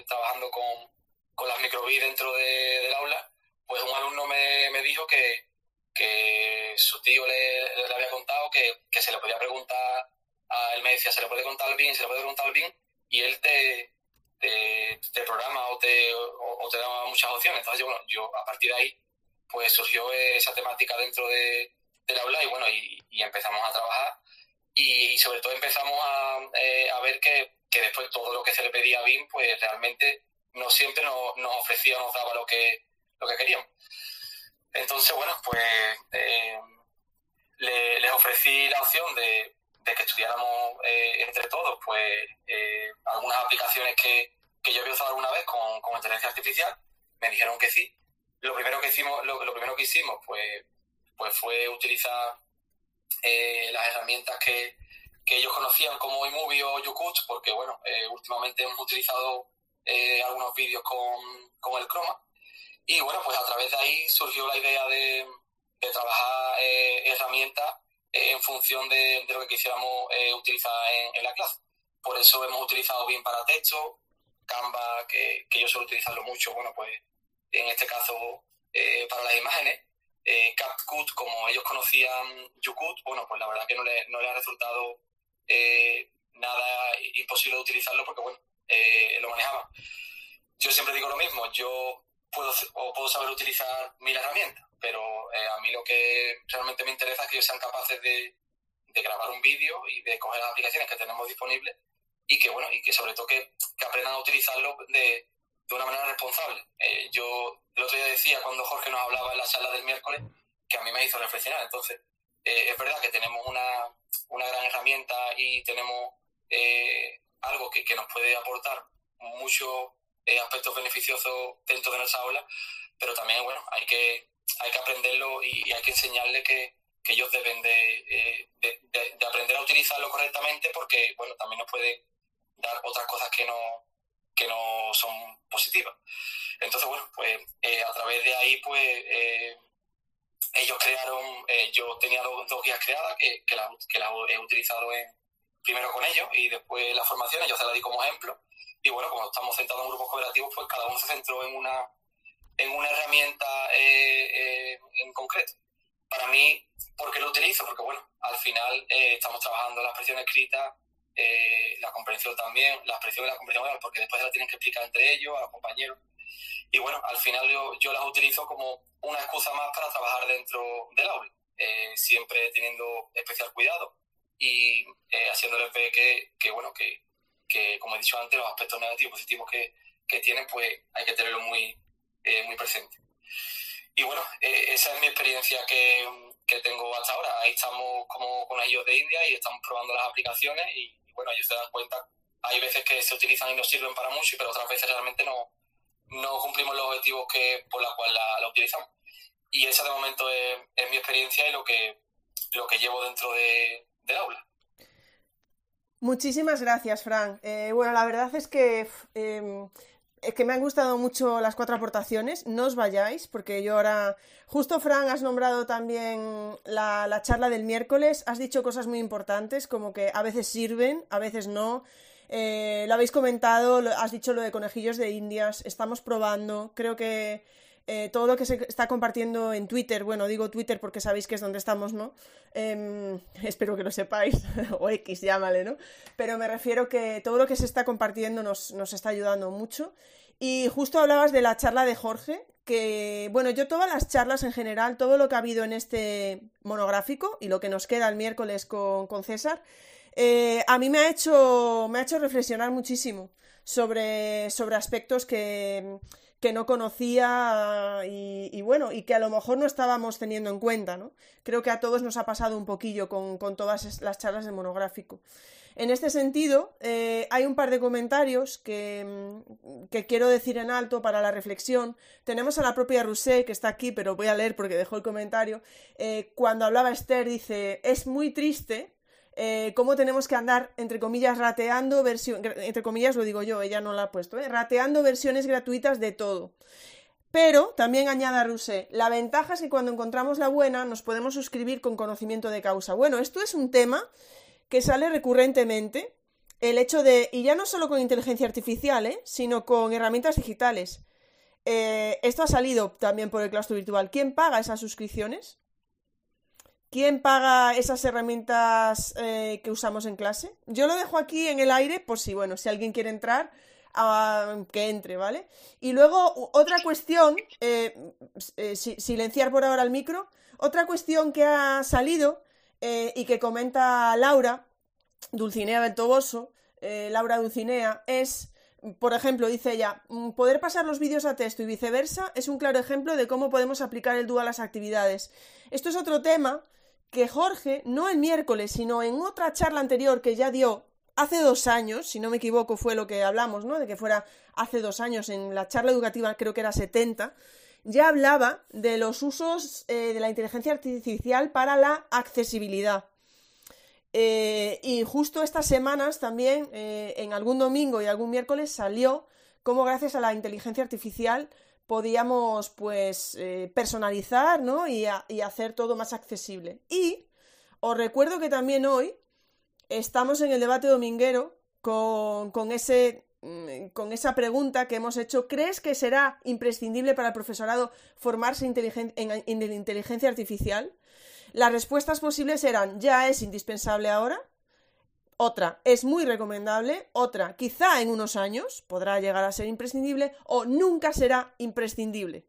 E: trabajando con, con las microBIM dentro del aula, pues un alumno me, me dijo que, que, su tío le, le había contado que, que, se le podía preguntar, a él me decía, se le puede contar bien, se le puede preguntar bien, y él te, te, programa o te, o, te da muchas opciones. Entonces, bueno, yo a partir de ahí, pues surgió esa temática dentro de, del aula y bueno, y, empezamos a trabajar y, sobre todo empezamos a, eh, a ver que, que, después todo lo que se le pedía a BIM, pues realmente no siempre nos, nos ofrecía, nos daba lo que, lo que queríamos. Entonces, bueno, pues eh, les ofrecí la opción de, que estudiáramos eh, entre todos pues eh, algunas aplicaciones que, yo había usado alguna vez con, con, inteligencia artificial. Me dijeron que sí. Lo primero que hicimos, lo, primero que hicimos, pues, pues fue utilizar las herramientas que, ellos conocían como iMovie o YouCut, porque bueno, últimamente hemos utilizado algunos vídeos con, con el Chroma y bueno, pues a través de ahí surgió la idea de, trabajar eh, herramientas eh, en función de, lo que quisiéramos eh, utilizar en, la clase. Por eso hemos utilizado bien para texto, Canva, que, yo suelo utilizarlo mucho, bueno, pues en este caso para las imágenes, CapCut, como ellos conocían YouCut, bueno, pues la verdad que no le, no le ha resultado nada imposible de utilizarlo porque, bueno, lo manejaba. Yo siempre digo lo mismo, yo puedo, o puedo saber utilizar mil herramientas, pero eh, a mí lo que realmente me interesa es que ellos sean capaces de, grabar un vídeo y de coger las aplicaciones que tenemos disponibles y que, bueno, y que sobre todo que, aprendan a utilizarlo de, una manera responsable. Eh, yo el otro día decía, cuando Jorge nos hablaba en la charla del miércoles, que a mí me hizo reflexionar. Entonces, eh, es verdad que tenemos una, una gran herramienta y tenemos algo que, que, nos puede aportar mucho eh, aspectos beneficiosos dentro de nuestra aula, pero también, bueno, hay que, hay que aprenderlo y, hay que enseñarles que, ellos deben eh, de, de, aprender a utilizarlo correctamente porque, bueno, también nos puede dar otras cosas que no, que no son positivas. Entonces, bueno, pues eh, a través de ahí, pues ellos crearon, yo tenía dos, guías creadas que, que las he utilizado en, primero con ellos y después las formaciones, yo se las di como ejemplo y bueno, como estamos centrados en grupos cooperativos, pues cada uno se centró en una, en una herramienta eh, eh, en concreto. Para mí, ¿por qué lo utilizo? Porque bueno, al final eh, estamos trabajando la expresión escrita, la comprensión también, la expresión y la comprensión oral, porque después la tienen que explicar entre ellos, a los compañeros. Y bueno, al final yo, yo las utilizo como una excusa más para trabajar dentro del aula, siempre teniendo especial cuidado y haciéndoles ver que, que, bueno, que, que, como he dicho antes, los aspectos negativos positivos que, que tienen, pues hay que tenerlo muy, eh, muy presente. Y bueno, eh, esa es mi experiencia que, que, tengo hasta ahora. Ahí estamos como con ellos de India y estamos probando las aplicaciones y, bueno, ellos se dan cuenta, hay veces que se utilizan y no sirven para mucho, pero otras veces realmente no, no cumplimos los objetivos que, por los cuales la, utilizamos. Y esa de momento es, es, mi experiencia y lo que, lo que llevo dentro de, del aula.
A: Muchísimas gracias, Fran. Eh, bueno, la verdad es que, em, es que me han gustado mucho las cuatro aportaciones. No os vayáis, porque yo ahora. Justo, Fran, has nombrado también la, charla del miércoles. Has dicho cosas muy importantes, como que a veces sirven, a veces no. Eh, lo habéis comentado, has dicho lo de conejillos de indias. Estamos probando. Creo que eh, todo lo que se está compartiendo en Twitter, bueno, digo Twitter porque sabéis que es donde estamos, ¿no? Em, espero que lo sepáis, o X, llámale, ¿no? Pero me refiero que todo lo que se está compartiendo nos, nos está ayudando mucho. Y justo hablabas de la charla de Jorge, que, bueno, yo todas las charlas en general, todo lo que ha habido en este monográfico y lo que nos queda el miércoles con, con César, eh, a mí me ha hecho, me ha hecho reflexionar muchísimo sobre, sobre aspectos que que no conocía y, bueno, y que a lo mejor no estábamos teniendo en cuenta, ¿no? Creo que a todos nos ha pasado un poquillo con, todas las charlas de monográfico. En este sentido, eh, hay un par de comentarios que, que, quiero decir en alto para la reflexión. Tenemos a la propia Rousset, que está aquí, pero voy a leer porque dejó el comentario. Eh, cuando hablaba Esther, dice, es muy triste eh, cómo tenemos que andar, entre comillas, rateando versiones, entre comillas lo digo yo, ella no la ha puesto, ¿eh? rateando versiones gratuitas de todo. Pero, también añada Rousset, la ventaja es que cuando encontramos la buena nos podemos suscribir con conocimiento de causa. Bueno, esto es un tema que sale recurrentemente, el hecho de, y ya no solo con inteligencia artificial, ¿eh? sino con herramientas digitales. Eh, esto ha salido también por el claustro virtual. ¿Quién paga esas suscripciones? ¿Quién paga esas herramientas eh, que usamos en clase? Yo lo dejo aquí en el aire por si, bueno, si alguien quiere entrar, que entre, ¿vale? Y luego, otra cuestión, eh, eh, silenciar por ahora el micro, otra cuestión que ha salido y que comenta Laura, Dulcinea del Toboso, Laura Dulcinea, es Por ejemplo, dice ella, "Mm, poder pasar los vídeos a texto y viceversa es un claro ejemplo de cómo podemos aplicar el DUA a las actividades. Esto es otro tema que Jorge, no el miércoles, sino en otra charla anterior que ya dio hace dos años, si no me equivoco fue lo que hablamos, ¿no? De que fuera hace dos años en la charla educativa, creo que era 70, ya hablaba de los usos eh, de la inteligencia artificial para la accesibilidad. Eh, y justo estas semanas también, eh, en algún domingo y algún miércoles, salió cómo gracias a la inteligencia artificial podíamos pues eh, personalizar ¿no? y, hacer todo más accesible. Y os recuerdo que también hoy estamos en el debate dominguero con, con ese, mm, con esa pregunta que hemos hecho. ¿Crees que será imprescindible para el profesorado formarse en inteligencia artificial? Las respuestas posibles eran ya es indispensable ahora, otra es muy recomendable, otra quizá en unos años podrá llegar a ser imprescindible o nunca será imprescindible.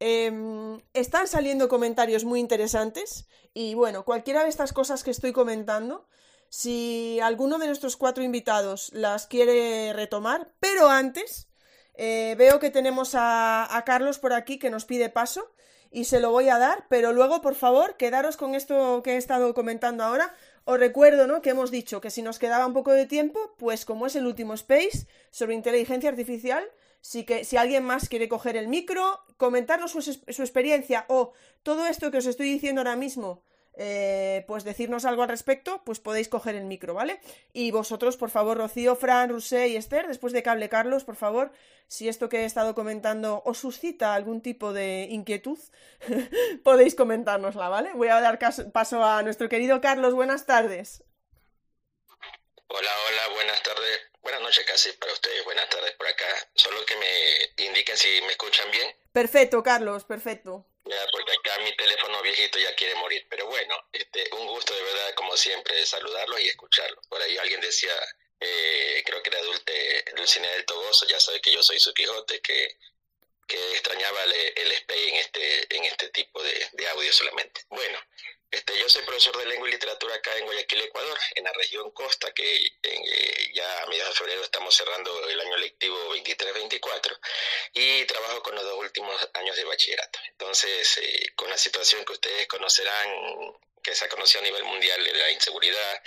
A: Em, están saliendo comentarios muy interesantes y bueno, cualquiera de estas cosas que estoy comentando, si alguno de nuestros cuatro invitados las quiere retomar, pero antes eh, veo que tenemos a, a Carlos por aquí que nos pide paso y se lo voy a dar, pero luego, por favor, quedaros con esto que he estado comentando ahora. Os recuerdo, ¿no? Que hemos dicho que si nos quedaba un poco de tiempo, pues como es el último space sobre inteligencia artificial, si, que, si alguien más quiere coger el micro, comentarnos su, su experiencia o todo esto que os estoy diciendo ahora mismo, eh, pues decirnos algo al respecto, pues podéis coger el micro, ¿vale? Y vosotros, por favor, Rocío, Fran, Rusé y Esther, después de que hable Carlos, por favor, si esto que he estado comentando os suscita algún tipo de inquietud, podéis comentárnosla, ¿vale? Voy a dar paso a nuestro querido Carlos, buenas tardes.
F: Hola, hola, buenas tardes. Buenas noches casi para ustedes, buenas tardes por acá. Solo que me indiquen si me escuchan bien.
A: Perfecto, Carlos, perfecto.
F: Ya, porque acá mi teléfono viejito ya quiere morir. Pero bueno, este, un gusto de verdad, como siempre, saludarlos y escucharlos. Por ahí alguien decía, eh, creo que era Dulte, Dulcinea del Toboso, ya sabe que yo soy su Quijote, que, que extrañaba el, el en este, en este tipo de, de audio solamente. Bueno, este, yo soy profesor de lengua y literatura acá en Guayaquil, Ecuador, en la región Costa, que eh, ya a mediados de febrero estamos cerrando el año lectivo 23-24 y trabajo con los dos últimos años de bachillerato. Entonces, eh, con la situación que ustedes conocerán, que se ha conocido a nivel mundial la inseguridad,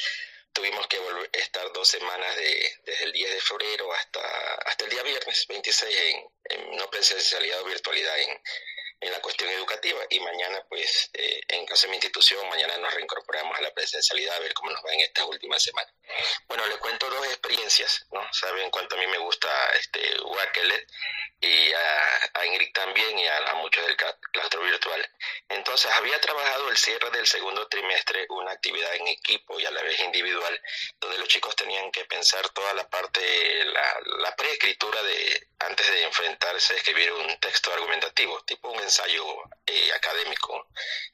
F: tuvimos que volver, estar dos semanas de, desde el 10 de febrero hasta, hasta el día viernes 26 en, en no presencialidad o virtualidad en, en la cuestión educativa y mañana pues eh, en caso de mi institución mañana nos reincorporamos a la presencialidad a ver cómo nos va en estas últimas semanas. Bueno, les cuento dos experiencias, ¿no? Saben cuánto a mí me gusta este Wakelet y a, a, Ingrid también y a, a muchos del claustro virtual. Entonces había trabajado el cierre del segundo trimestre una actividad en equipo y a la vez individual donde los chicos tenían que pensar toda la parte, la, la preescritura de antes de enfrentarse a escribir un texto argumentativo, tipo un ensayo eh, académico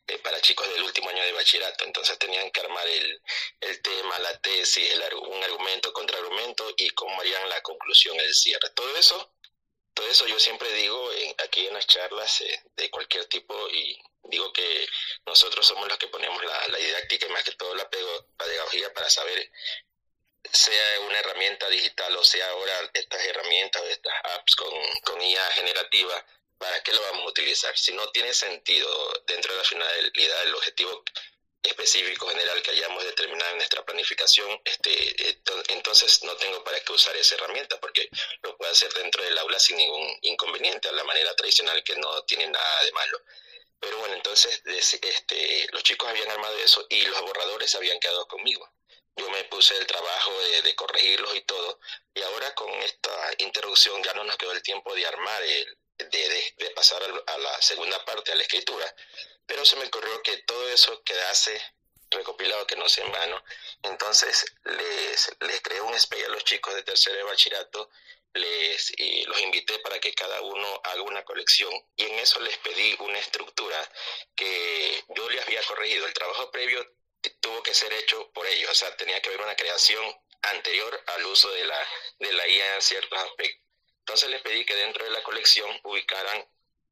F: eh, para chicos del último año de bachillerato. Entonces tenían que armar el, el tema, la tesis, el, un argumento, contraargumento y cómo harían la conclusión, el cierre. Todo eso, todo eso yo siempre digo en, aquí en las charlas eh, de cualquier tipo y digo que nosotros somos los que ponemos la, la didáctica y más que todo la pedagogía para saber sea una herramienta digital o sea ahora estas herramientas estas apps con, con IA generativa, ¿para qué lo vamos a utilizar? Si no tiene sentido dentro de la finalidad del objetivo específico general que hayamos determinado en nuestra planificación, este, entonces no tengo para qué usar esa herramienta porque lo puedo hacer dentro del aula sin ningún inconveniente, a la manera tradicional que no tiene nada de malo. Pero bueno, entonces este, los chicos habían armado eso y los borradores habían quedado conmigo yo me puse el trabajo de, de, corregirlos y todo, y ahora con esta introducción ya no nos quedó el tiempo de armar, el, de, de, pasar a la segunda parte, a la escritura, pero se me ocurrió que todo eso quedase recopilado, que no sea en vano, entonces les, les creé un space a los chicos de tercero de bachillerato, les y los invité para que cada uno haga una colección y en eso les pedí una estructura que yo les había corregido. El trabajo previo tuvo que ser hecho por ellos, o sea, tenía que haber una creación anterior al uso de la, de la IA en ciertos aspectos. Entonces les pedí que dentro de la colección ubicaran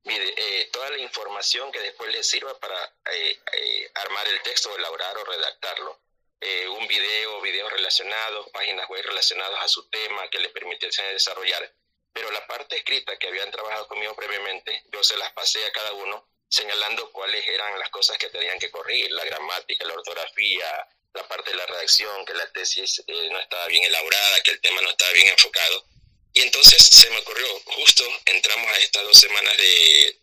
F: eh, toda la información que después les sirva para eh, eh, armar el texto, elaborar o redactarlo. eh, un video, videos relacionados, páginas web relacionadas a su tema que les permitiesen desarrollar. Pero la parte escrita que habían trabajado conmigo previamente, yo se las pasé a cada uno señalando cuáles eran las cosas que tenían que corregir, la gramática, la ortografía, la parte de la redacción, que la tesis eh, no estaba bien elaborada, que el tema no estaba bien enfocado. Y entonces se me ocurrió, justo entramos a estas dos semanas de,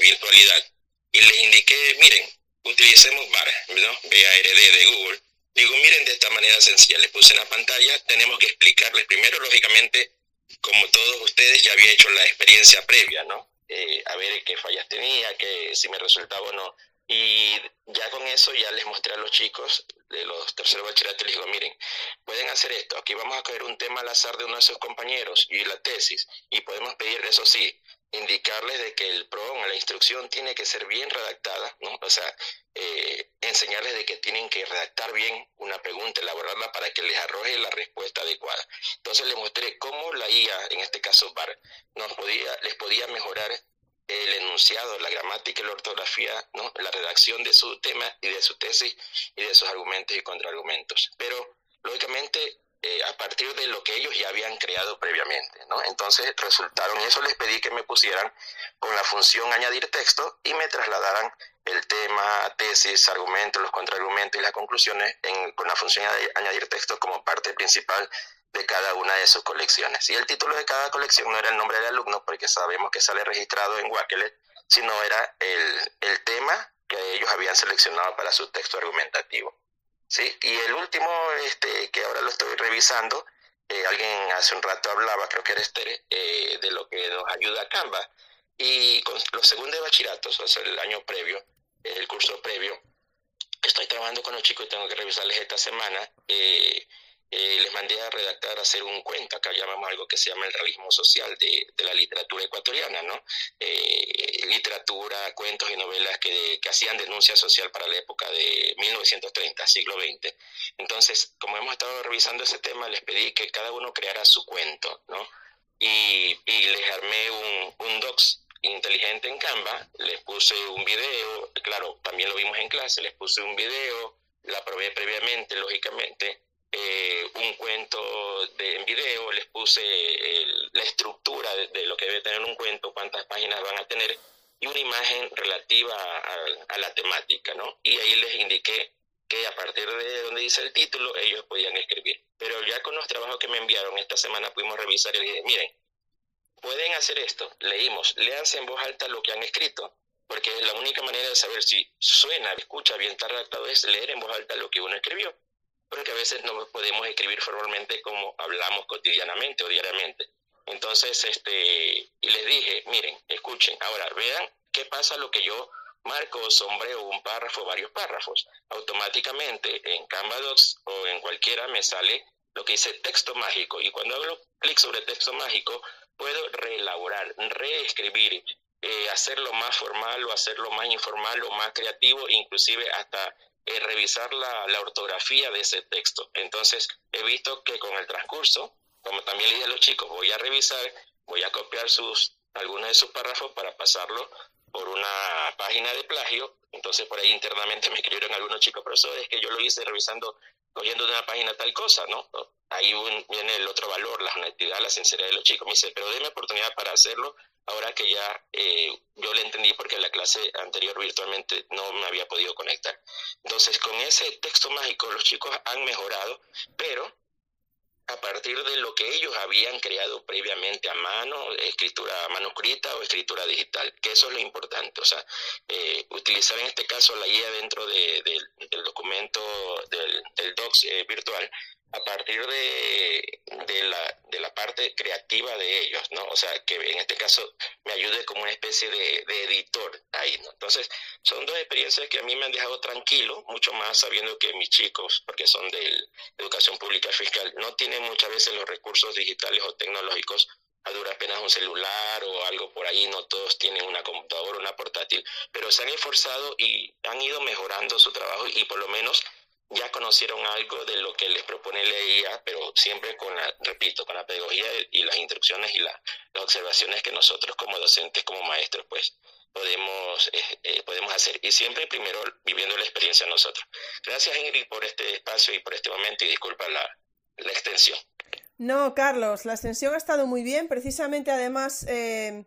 F: virtualidad y les indiqué, miren, utilicemos VAR, ¿no? B-A-R-D de Google. Digo, miren de esta manera sencilla, les puse en la pantalla, tenemos que explicarles primero, lógicamente, como todos ustedes ya había hecho la experiencia previa, ¿no? Eh, a ver qué fallas tenía, que si me resultaba o no. Y ya con eso ya les mostré a los chicos de los terceros bachilleratos, les digo, miren, pueden hacer esto, aquí vamos a coger un tema al azar de uno de sus compañeros y la tesis, y podemos pedir, eso sí, indicarles de que el PRON, la instrucción tiene que ser bien redactada, ¿no? O sea, eh, enseñarles de que tienen que redactar bien una pregunta, elaborarla para que les arroje la respuesta adecuada. Entonces les mostré cómo la IA, en este caso BAR, nos podía, les podía mejorar el enunciado, la gramática la ortografía, ¿no? la redacción de su tema y de su tesis y de sus argumentos y contraargumentos. Pero, lógicamente, eh, a partir de lo que ellos ya habían creado previamente. Entonces resultaron, y eso les pedí que me pusieran con la función añadir texto y me trasladaran el tema, tesis, argumentos, los contraargumentos y las conclusiones con la función añadir texto como parte principal de cada una de sus colecciones. Y el título de cada colección no era el nombre del alumno, porque sabemos que sale registrado en Wakelet, sino era el, el tema que ellos habían seleccionado para su texto argumentativo. ¿Sí? Y el último, este, que ahora lo estoy revisando, eh, alguien hace un rato hablaba, creo que era Esther, eh, de lo que nos ayuda a Canva. Y con los segundos de bachilleratos, o sea, el año previo, el curso previo, estoy trabajando con los chicos y tengo que revisarles esta semana. Eh, eh, les mandé a redactar, a hacer un cuento, acá llamamos algo que se llama el realismo social de, la literatura ecuatoriana, ¿no? Eh, literatura, cuentos y novelas que, que, hacían denuncia social para la época de 1930, siglo XX. Entonces, como hemos estado revisando ese tema, les pedí que cada uno creara su cuento, ¿no? Y, y les armé un, un docs inteligente en Canva, les puse un video, claro, también lo vimos en clase, les puse un video, la probé previamente, lógicamente, eh, un cuento de, en video, les puse la estructura de, lo que debe tener un cuento, cuántas páginas van a tener y una imagen relativa a, la temática, ¿no? Y ahí les indiqué que a partir de donde dice el título ellos podían escribir. Pero ya con los trabajos que me enviaron esta semana pudimos revisar y dije, miren, pueden hacer esto, leímos, léanse en voz alta lo que han escrito, porque la única manera de saber si suena, escucha bien, está redactado es leer en voz alta lo que uno escribió porque a veces no podemos escribir formalmente como hablamos cotidianamente o diariamente. Entonces, este, y les dije, miren, escuchen, ahora vean qué pasa lo que yo marco, sombreo un párrafo, varios párrafos. Automáticamente en Canva Docs o en cualquiera me sale lo que dice texto mágico. Y cuando hago clic sobre texto mágico, puedo reelaborar, reescribir, eh, hacerlo más formal o hacerlo más informal o más creativo, inclusive hasta eh, revisar la, la, ortografía de ese texto. Entonces, he visto que con el transcurso, como también le dije a los chicos, voy a revisar, voy a copiar sus, algunos de sus párrafos para pasarlo por una página de plagio. Entonces, por ahí internamente me escribieron algunos chicos, profesores, que yo lo hice revisando, cogiendo de una página tal cosa, ¿no? Ahí viene el otro valor, la honestidad, la sinceridad de los chicos. Me dice, pero déme oportunidad para hacerlo ahora que ya eh, yo le entendí porque la clase anterior virtualmente no me había podido conectar. Entonces, con ese texto mágico los chicos han mejorado, pero a partir de lo que ellos habían creado previamente a mano, escritura manuscrita o escritura digital, que eso es lo importante, o sea, eh, utilizar en este caso la guía dentro del documento del, del docs eh, virtual a partir de, de, la, de la parte creativa de ellos, ¿no? O sea, que en este caso me ayude como una especie de, de, editor ahí, ¿no? Entonces, son dos experiencias que a mí me han dejado tranquilo, mucho más sabiendo que mis chicos, porque son de educación pública fiscal, no tienen muchas veces los recursos digitales o tecnológicos a duras penas un celular o algo por ahí, no todos tienen una computadora, una portátil, pero se han esforzado y han ido mejorando su trabajo y por lo menos ya conocieron algo de lo que les propone la IA, pero siempre con la, repito, con la pedagogía y las instrucciones y las observaciones que nosotros como docentes, como maestros, pues podemos, eh, eh, podemos hacer. Y siempre primero viviendo la experiencia nosotros. Gracias Ingrid por este espacio y por este momento y disculpa la, la extensión.
A: No, Carlos, la extensión ha estado muy bien. Precisamente, además, eh,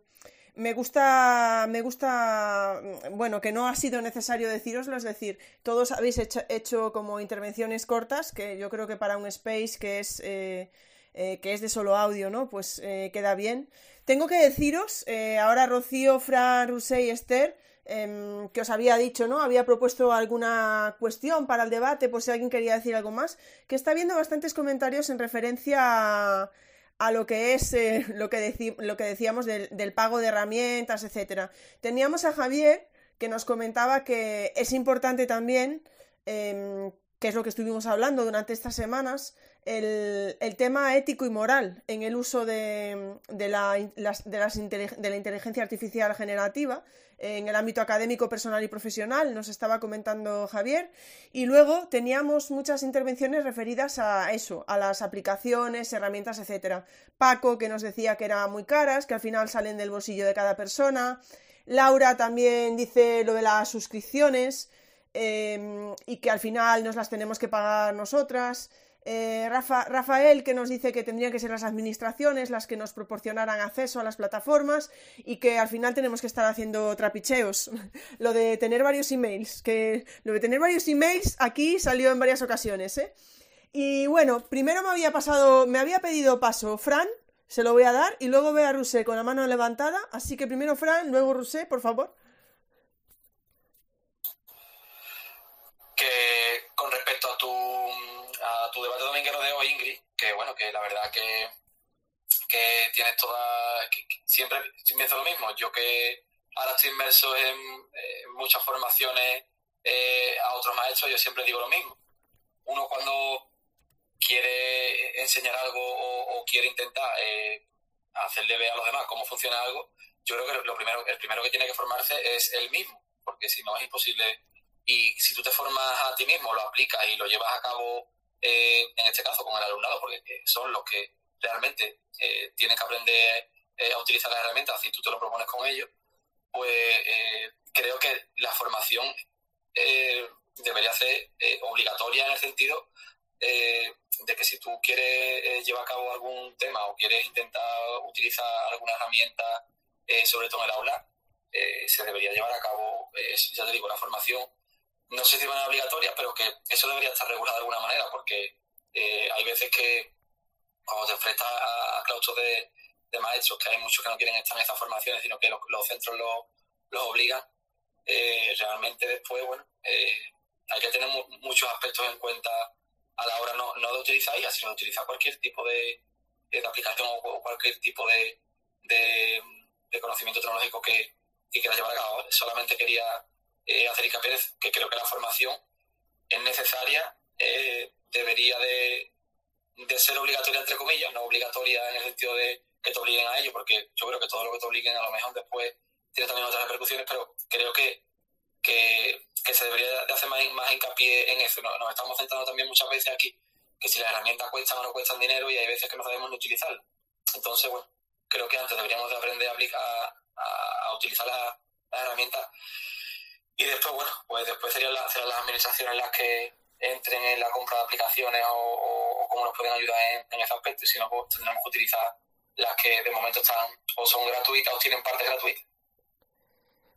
A: me gusta, me gusta, bueno, que no ha sido necesario deciroslo, es decir, todos habéis hecho, como intervenciones cortas, que yo creo que para un space que es, eh, eh, que es de solo audio, ¿no? Pues queda bien. Tengo que deciros, ahora Rocío, Fran, y Esther, Em, que os había dicho, ¿no? Había propuesto alguna cuestión para el debate, por si alguien quería decir algo más, que está viendo bastantes comentarios en referencia a, lo que es eh, lo, que lo, que decíamos del, pago de herramientas, etcétera. Teníamos a Javier que nos comentaba que es importante también, em, que es lo que estuvimos hablando durante estas semanas, el, tema ético y moral en el uso de, la, de la inteligencia artificial generativa en el ámbito académico, personal y profesional, nos estaba comentando Javier. Y luego teníamos muchas intervenciones referidas a eso, a las aplicaciones, herramientas, etcétera. Paco, que nos decía que eran muy caras, que al final salen del bolsillo de cada persona. Laura también dice lo de las suscripciones eh, y que al final nos las tenemos que pagar nosotras. Eh, Rafael que nos dice que tendrían que ser las administraciones las que nos proporcionaran acceso a las plataformas y que al final tenemos que estar haciendo trapicheos. lo de tener varios emails, que lo de tener varios emails aquí salió en varias ocasiones, ¿eh? Y bueno, primero me había pasado, me había pedido paso Fran, se lo voy a dar, y luego ve a Rusé con la mano levantada, así que primero Fran, luego Rusé, por favor.
E: Que tu debate dominguero de hoy, Ingrid, que bueno, que la verdad que, que tienes toda. siempre pienso lo mismo. Yo que ahora estoy inmerso en, muchas formaciones eh, a otros maestros, yo siempre digo lo mismo. Uno cuando quiere enseñar algo o, quiere intentar eh, hacerle ver a los demás cómo funciona algo, yo creo que lo primero, el primero que tiene que formarse es él mismo, porque si no es imposible. Y si tú te formas a ti mismo, lo aplicas y lo llevas a cabo eh, en este caso con el alumnado, porque son los que realmente eh, tienen que aprender eh, a utilizar las herramientas si tú te lo propones con ellos, pues creo que la formación debería ser obligatoria en el sentido de que si tú quieres llevar a cabo algún tema o quieres intentar utilizar alguna herramienta, sobre todo en el aula, se debería llevar a cabo, ya te digo, la formación no sé si van a obligatoria, pero que eso debería estar regulado de alguna manera, porque eh, hay veces que cuando te enfrentas a, claustros de, maestros, que hay muchos que no quieren estar en esas formaciones, sino que los, centros los, obligan, eh, realmente después, bueno, eh, hay que tener muchos aspectos en cuenta a la hora no, no de utilizar IA, sino de utilizar cualquier tipo de, aplicación o, cualquier tipo de, conocimiento tecnológico que, que quieras llevar a cabo. Solamente quería eh, hacer hincapié que creo que la formación es necesaria, eh, debería de, ser obligatoria, entre comillas, no obligatoria en el sentido de que te obliguen a ello, porque yo creo que todo lo que te obliguen a lo mejor después tiene también otras repercusiones, pero creo que, que, se debería de hacer más, más hincapié en eso. Nos, estamos centrando también muchas veces aquí que si las herramientas cuestan o no cuestan dinero y hay veces que no sabemos ni utilizarlas. Entonces, bueno, creo que antes deberíamos de aprender a, aplicar, a, utilizar las herramientas y después, bueno, pues después serían, las administraciones las que entren en la compra de aplicaciones o, cómo nos pueden ayudar en, ese aspecto. Y si no, pues tendremos que utilizar las que de momento están o son gratuitas o tienen parte gratuita.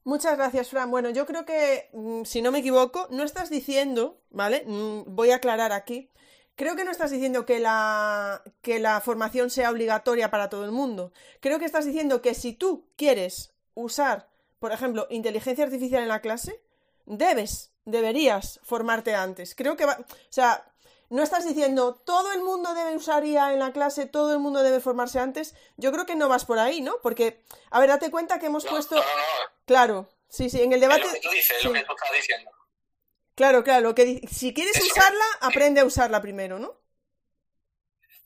A: Muchas gracias, Fran. Bueno, yo creo que, mm, si no me equivoco, no estás diciendo, ¿vale? Mm, voy a aclarar aquí. Creo que no estás diciendo que la, que la formación sea obligatoria para todo el mundo. Creo que estás diciendo que si tú quieres usar por ejemplo, inteligencia artificial en la clase, debes, deberías formarte antes. Creo que va, o sea, no estás diciendo todo el mundo debe usar IA en la clase, todo el mundo debe formarse antes. Yo creo que no vas por ahí, ¿no? Porque, a ver, date cuenta que hemos puesto. Claro, sí, sí, en el debate.
E: lo que tú dices, lo que tú estás diciendo.
A: Claro, claro, que si quieres usarla, aprende a usarla primero, ¿no?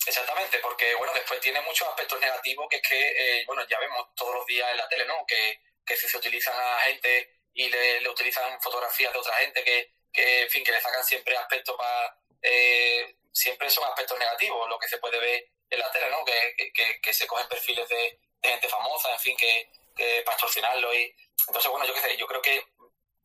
E: Exactamente, porque bueno, después tiene muchos aspectos negativos que es que, eh, bueno, ya vemos todos los días en la tele, ¿no? Que que si se utilizan a gente y le, utilizan fotografías de otra gente que, que, en fin, que le sacan siempre aspectos para... Eh, siempre son aspectos negativos, lo que se puede ver en la tele, ¿no? Que, que, se cogen perfiles de, gente famosa, en fin, que, para extorsionarlo y, entonces, bueno, yo qué sé, yo creo que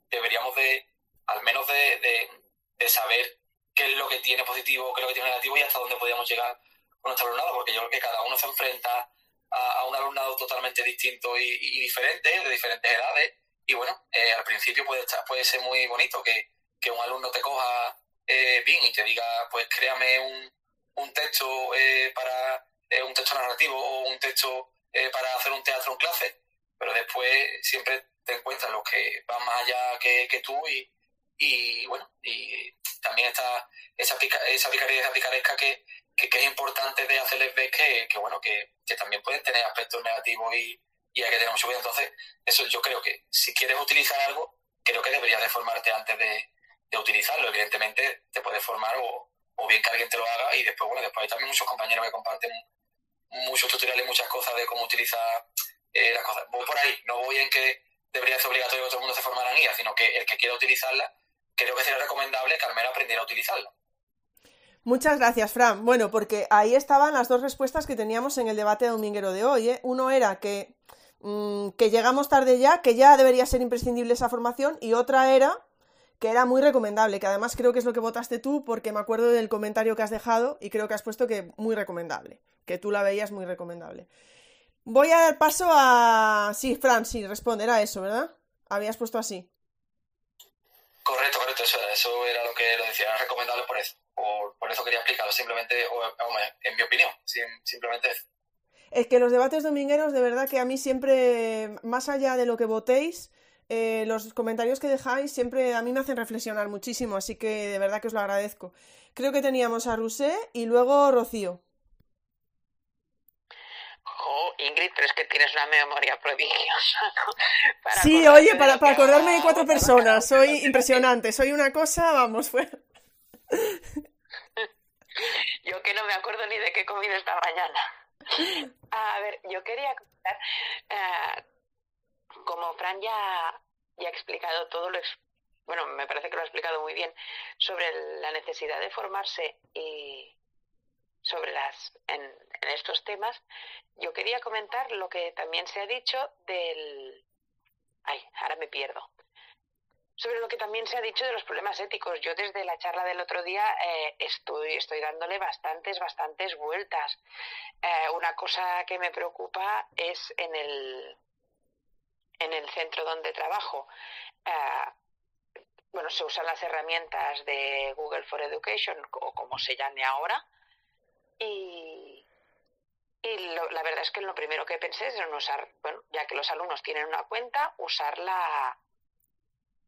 E: deberíamos de, al menos de, de, saber qué es lo que tiene positivo, qué es lo que tiene negativo y hasta dónde podríamos llegar con nuestro alumnado, porque yo creo que cada uno se enfrenta a, un alumnado totalmente distinto y, diferente, de diferentes edades, y bueno, eh, al principio puede, estar, puede ser muy bonito que, que un alumno te coja eh, bien y te diga, pues créame un, un texto eh, para un texto narrativo o un texto para hacer un teatro en clase, pero después siempre te encuentras los que van más allá que, tú y, y, bueno, y también está esa, pica, esa esa picaresca que, que, es importante de hacerles ver que, que bueno, que, que, también pueden tener aspectos negativos y, y hay que tener mucho cuidado. Entonces, eso yo creo que si quieres utilizar algo, creo que deberías de formarte antes de, de utilizarlo. Evidentemente, te puedes formar o, o bien que alguien te lo haga y después, bueno, después hay también muchos compañeros que comparten muchos tutoriales, muchas cosas de cómo utilizar eh, las cosas. Voy por ahí, no voy en que debería ser obligatorio que todo el mundo se formara en IA, sino que el que quiera utilizarla, creo que sería recomendable que al menos aprendiera a utilizarla.
A: Muchas gracias, Fran. Bueno, porque ahí estaban las dos respuestas que teníamos en el debate dominguero de hoy. ¿eh? Uno era que, mm, que llegamos tarde ya, que ya debería ser imprescindible esa formación, y otra era que era muy recomendable, que además creo que es lo que votaste tú, porque me acuerdo del comentario que has dejado y creo que has puesto que muy recomendable, que tú la veías muy recomendable. Voy a dar paso a... Sí, Fran, sí, responder a eso, ¿verdad? Habías puesto así.
E: Correcto, correcto, eso, eso era lo que lo decía, era recomendable por eso. Por, por eso quería explicarlo, simplemente, o, en mi opinión, simplemente eso.
A: Es que los debates domingueros, de verdad que a mí siempre, más allá de lo que votéis, eh, los comentarios que dejáis siempre a mí me hacen reflexionar muchísimo, así que de verdad que os lo agradezco. Creo que teníamos a Rusé y luego Rocío.
C: Ingrid, pero es que tienes una memoria prodigiosa.
A: sí, oye, para, para acordarme de cuatro personas, soy impresionante, soy una cosa, vamos, fue.
C: yo que no me acuerdo ni de qué he comido esta mañana. A ver, yo quería comentar, eh, como Fran ya, ya ha explicado todo lo, bueno, me parece que lo ha explicado muy bien, sobre la necesidad de formarse y sobre las en, en, estos temas, yo quería comentar lo que también se ha dicho del ay, ahora me pierdo. Sobre lo que también se ha dicho de los problemas éticos. Yo desde la charla del otro día eh, estoy, estoy dándole bastantes, bastantes vueltas. Eh, una cosa que me preocupa es en el, en el centro donde trabajo. Eh, bueno, se usan las herramientas de Google for Education, o como se llame ahora, y, y la verdad es que lo primero que pensé es en usar, bueno, ya que los alumnos tienen una cuenta, usar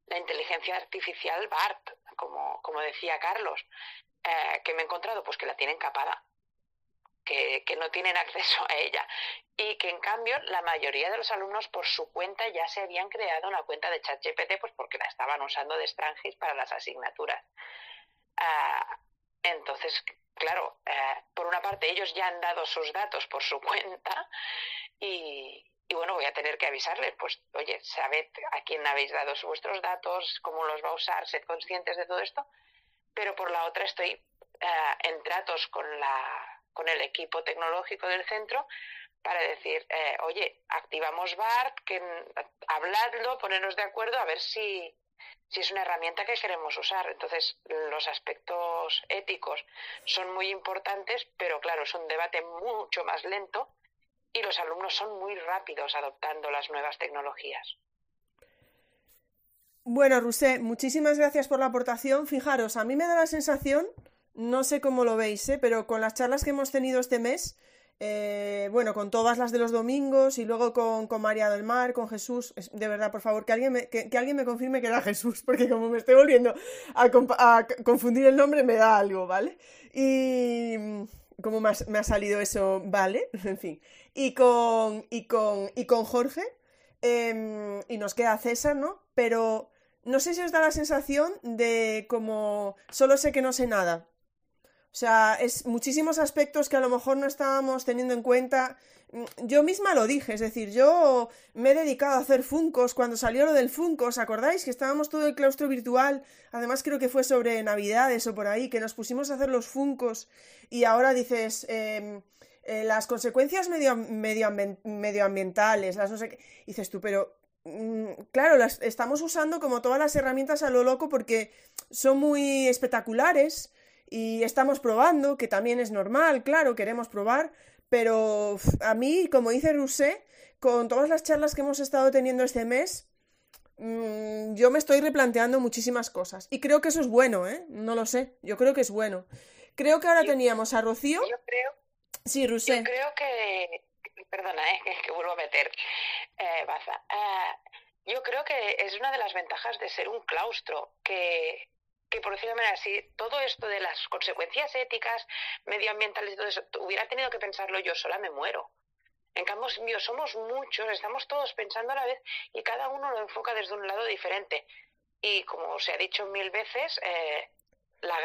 C: la, inteligencia artificial BART, como, como decía Carlos, eh, que me he encontrado pues que la tienen capada, que, que, no tienen acceso a ella y que en cambio la mayoría de los alumnos por su cuenta ya se habían creado una cuenta de ChatGPT pues porque la estaban usando de extranjis para las asignaturas. Ah, entonces, claro, eh, por una parte ellos ya han dado sus datos por su cuenta y, bueno, voy a tener que avisarles, pues, oye, sabed a quién habéis dado vuestros datos, cómo los va a usar, sed conscientes de todo esto, pero por la otra estoy eh, en tratos con, la, con el equipo tecnológico del centro para decir, eh, oye, activamos BART, que, habladlo, ponernos de acuerdo, a ver si, si es una herramienta que queremos usar. Entonces, los aspectos éticos son muy importantes, pero claro, es un debate mucho más lento y los alumnos son muy rápidos adoptando las nuevas tecnologías.
A: Bueno, Rusé, muchísimas gracias por la aportación. Fijaros, a mí me da la sensación, no sé cómo lo veis, ¿eh? pero con las charlas que hemos tenido este mes, eh, bueno, con todas las de los domingos y luego con, María del Mar, con Jesús. De verdad, por favor, que alguien, me, que, alguien me confirme que era Jesús, porque como me estoy volviendo a, confundir el nombre, me da algo, ¿vale? Y como me ha, salido eso, ¿vale? En fin. Y con, y con, y con Jorge, em, y nos queda César, ¿no? Pero no sé si os da la sensación de como solo sé que no sé nada. O sea, es muchísimos aspectos que a lo mejor no estábamos teniendo en cuenta. Mm, yo misma lo dije, es decir, yo me he dedicado a hacer funcos cuando salió lo del funko, ¿os acordáis? Que estábamos todo el claustro virtual, además creo que fue sobre Navidades o por ahí, que nos pusimos a hacer los funcos y ahora dices, em, eh, las consecuencias medio, medioambientales, las no sé qué, dices tú, pero mm, claro, las estamos usando como todas las herramientas a lo loco porque son muy espectaculares y estamos probando, que también es normal, claro, queremos probar, pero a mí, como dice Rousset, con todas las charlas que hemos estado teniendo este mes, mm, yo me estoy replanteando muchísimas cosas. Y creo que eso es bueno, ¿eh? No lo sé, yo creo que es bueno. Creo que ahora teníamos a Rocío.
C: Yo creo.
A: Sí, Rousset.
C: Yo creo que. Perdona, ¿eh? que vuelvo a meter. Eh, baza. Eh, yo creo que es una de las ventajas de ser un claustro, que, que por decirlo de manera así, todo esto de las consecuencias éticas, medioambientales y todo eso, hubiera tenido que pensarlo yo sola, me muero. En cambio, somos muchos, estamos todos pensando a la vez y cada uno lo enfoca desde un lado diferente. Y como se ha dicho mil veces, eh, la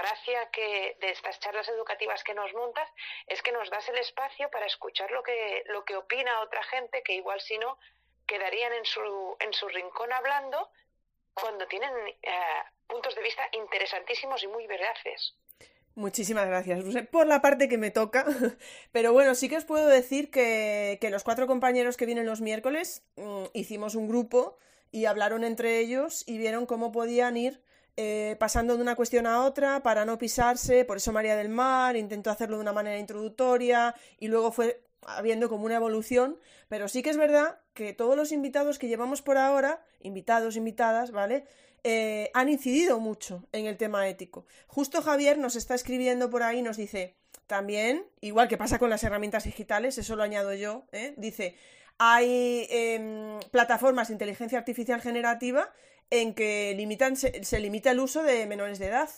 C: que de estas charlas educativas que nos montas es que nos das el espacio para escuchar lo que, lo que opina otra gente que igual si no quedarían en su, en su rincón hablando cuando tienen eh, puntos de vista interesantísimos y muy veraces.
A: Muchísimas gracias, por la parte que me toca. Pero bueno, sí que os puedo decir que, que los cuatro compañeros que vienen los miércoles mm, hicimos un grupo y hablaron entre ellos y vieron cómo podían ir eh, pasando de una cuestión a otra para no pisarse. Por eso María del Mar intentó hacerlo de una manera introductoria y luego fue habiendo como una evolución. Pero sí que es verdad que todos los invitados que llevamos por ahora, invitados, invitadas, ¿vale? Eh, han incidido mucho en el tema ético. Justo Javier nos está escribiendo por ahí, nos dice, también, igual que pasa con las herramientas digitales, eso lo añado yo, ¿eh? dice, hay em, plataformas de inteligencia artificial generativa en que limitan, se, limita el uso de menores de edad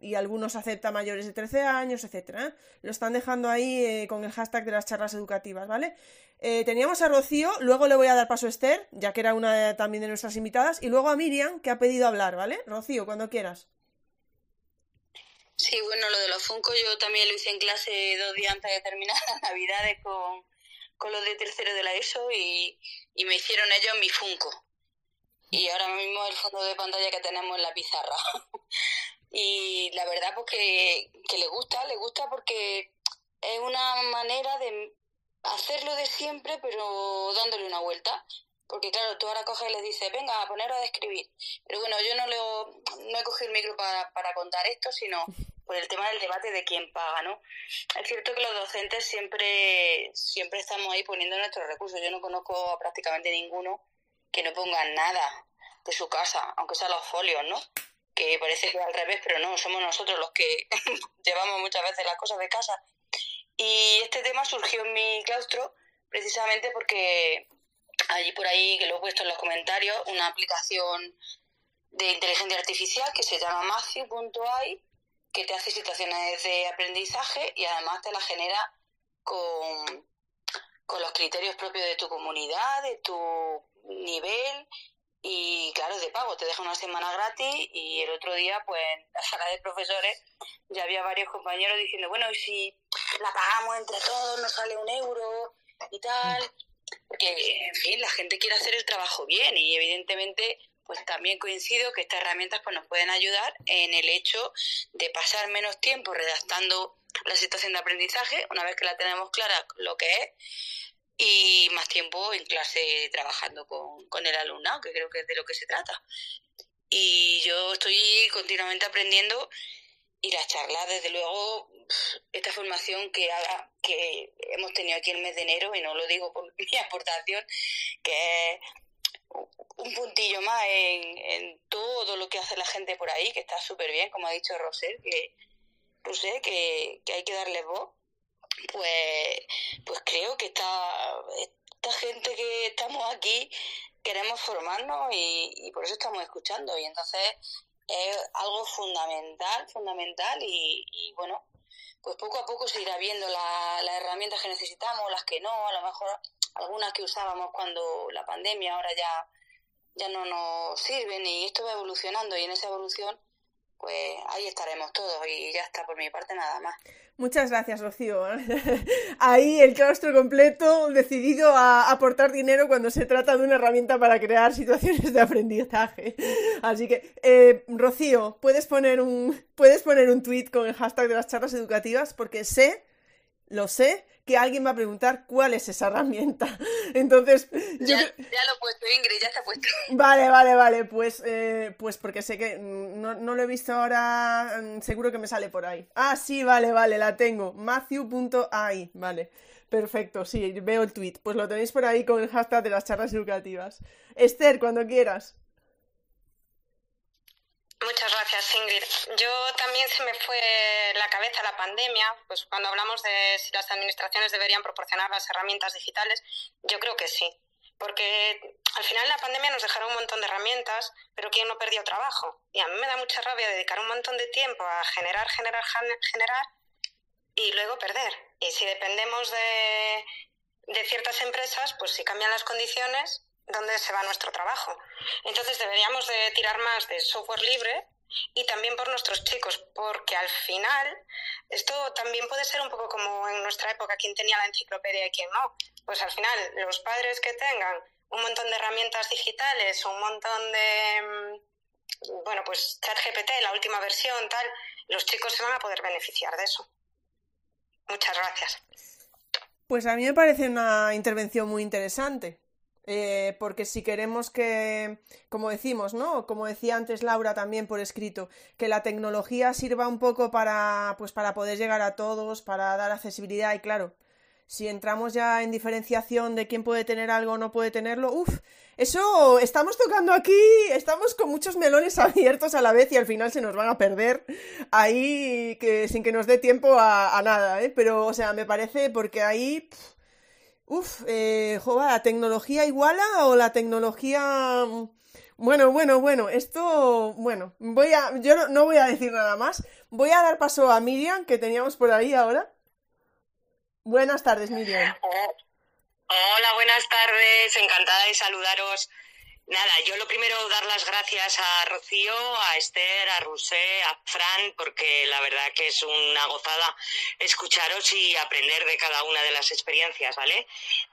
A: y algunos aceptan mayores de 13 años, etcétera. Lo están dejando ahí eh, con el hashtag de las charlas educativas, ¿vale? Eh, teníamos a Rocío, luego le voy a dar paso a Esther, ya que era una también de nuestras invitadas, y luego a Miriam, que ha pedido hablar, ¿vale? Rocío, cuando quieras.
B: Sí, bueno, lo de los Funko yo también lo hice en clase dos días antes de terminar las Navidades con, con los de tercero de la ESO y, y me hicieron ellos mi Funko. Y ahora mismo el fondo de pantalla que tenemos en la pizarra. y la verdad pues que, le gusta, le gusta porque es una manera de hacerlo de siempre, pero dándole una vuelta. Porque claro, tú ahora coges y les dices, venga, a poneros a escribir. Pero bueno, yo no, leo, no he cogido el micro para, para contar esto, sino por el tema del debate de quién paga, ¿no? Es cierto que los docentes siempre, siempre estamos ahí poniendo nuestros recursos. Yo no conozco a prácticamente ninguno que no ponga nada de su casa, aunque sean los folios, ¿no? Que parece que es al revés, pero no, somos nosotros los que llevamos muchas veces las cosas de casa y este tema surgió en mi claustro precisamente porque allí por ahí, que lo he puesto en los comentarios, una aplicación de inteligencia artificial que se llama Matthew.ai, que te hace situaciones de aprendizaje y además te la genera con, con los criterios propios de tu comunidad, de tu nivel y claro, de pago, te deja una semana gratis y el otro día, pues en la sala de profesores ya había varios compañeros diciendo, bueno, y si la pagamos entre todos, nos sale un euro y tal, porque, en fin, la gente quiere hacer el trabajo bien y evidentemente pues también coincido que estas herramientas pues nos pueden ayudar en el hecho de pasar menos tiempo redactando la situación de aprendizaje, una vez que la tenemos clara lo que es, y más tiempo en clase trabajando con, con el alumnado, que creo que es de lo que se trata. Y yo estoy continuamente aprendiendo y las charlas, desde luego, esta formación que, haga, que hemos tenido aquí el mes de enero, y no lo digo por mi aportación, que es un puntillo más en, en todo lo que hace la gente por ahí, que está súper bien, como ha dicho Roser, que, que, que hay que darle voz pues, pues creo que esta, esta gente que estamos aquí queremos formarnos y, por eso estamos escuchando. Y entonces es algo fundamental, fundamental y, bueno, pues poco a poco se irá viendo las herramientas que necesitamos, las que no, a lo mejor algunas que usábamos cuando la pandemia ahora ya, ya no nos sirven y esto va evolucionando y en esa evolución pues ahí estaremos todos y ya está por mi parte nada más.
A: Muchas gracias, Rocío. Ahí el claustro completo decidido a aportar dinero cuando se trata de una herramienta para crear situaciones de aprendizaje. Así que, eh, Rocío, puedes poner un puedes poner un tweet con el hashtag de las charlas educativas porque sé lo sé, que alguien va a preguntar cuál es esa herramienta. Entonces,
B: ya, ya, lo he puesto, Ingrid, ya he puesto.
A: Vale, vale, vale, pues, eh, pues porque sé que no, no, lo he visto ahora, mm, seguro que me sale por ahí. Ah, sí, vale, vale, la tengo. Matthew.ai, vale. Perfecto, sí, veo el tweet. Pues lo tenéis por ahí con el hashtag de las charlas educativas. Esther, cuando quieras.
D: Muchas gracias, Ingrid. Yo también se me fue la cabeza la pandemia, pues cuando hablamos de si las administraciones deberían proporcionar las herramientas digitales, yo creo que sí. Porque al final la pandemia nos dejaron un montón de herramientas, pero ¿quién no perdió trabajo? Y a mí me da mucha rabia dedicar un montón de tiempo a generar, generar, generar y luego perder. Y si dependemos de, de ciertas empresas, pues si cambian las condiciones, dónde se va nuestro trabajo. Entonces deberíamos de tirar más de software libre y también por nuestros chicos, porque al final esto también puede ser un poco como en nuestra época, quién tenía la enciclopedia y quién no. Pues al final los padres que tengan un montón de herramientas digitales un montón de, mm, bueno, pues ChatGPT, la última versión, tal, los chicos se van a poder beneficiar de eso. Muchas gracias.
A: Pues a mí me parece una intervención muy interesante. Eh, porque si queremos que, como decimos, ¿no? Como decía antes Laura también por escrito, que la tecnología sirva un poco para, pues para poder llegar a todos, para dar accesibilidad y claro, si entramos ya en diferenciación de quién puede tener algo o no puede tenerlo, uff, eso estamos tocando aquí, estamos con muchos melones abiertos a la vez y al final se nos van a perder ahí que, sin que nos dé tiempo a, nada, ¿eh? Pero, o sea, me parece porque ahí... Uf, eh, ¿la tecnología iguala o la tecnología... Mm, bueno, bueno, bueno, esto, bueno, voy a, yo no, voy a decir nada más. Voy a dar paso a Miriam, que teníamos por ahí ahora. Buenas tardes, Miriam.
G: Hola, buenas tardes, encantada de saludaros. Nada, yo lo primero dar las gracias a Rocío, a Esther, a Rusé, a Fran, porque la verdad que es una gozada escucharos y aprender de cada una de las experiencias, ¿vale?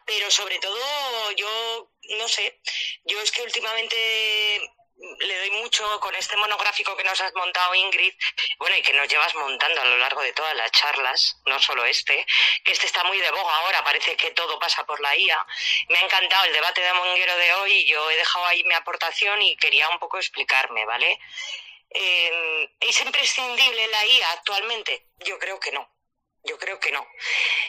G: Pero sobre todo yo, no sé, yo es que últimamente le doy mucho con este monográfico que nos has montado, Ingrid, bueno, y que nos llevas montando a lo largo de todas las charlas, no solo este, que este está muy de boga ahora, parece que todo pasa por la IA. Me ha encantado el debate de Monguero de hoy y yo he dejado ahí mi aportación y quería un poco explicarme, ¿vale? Eh, ¿Es imprescindible la IA actualmente? Yo creo que no. Yo creo que no.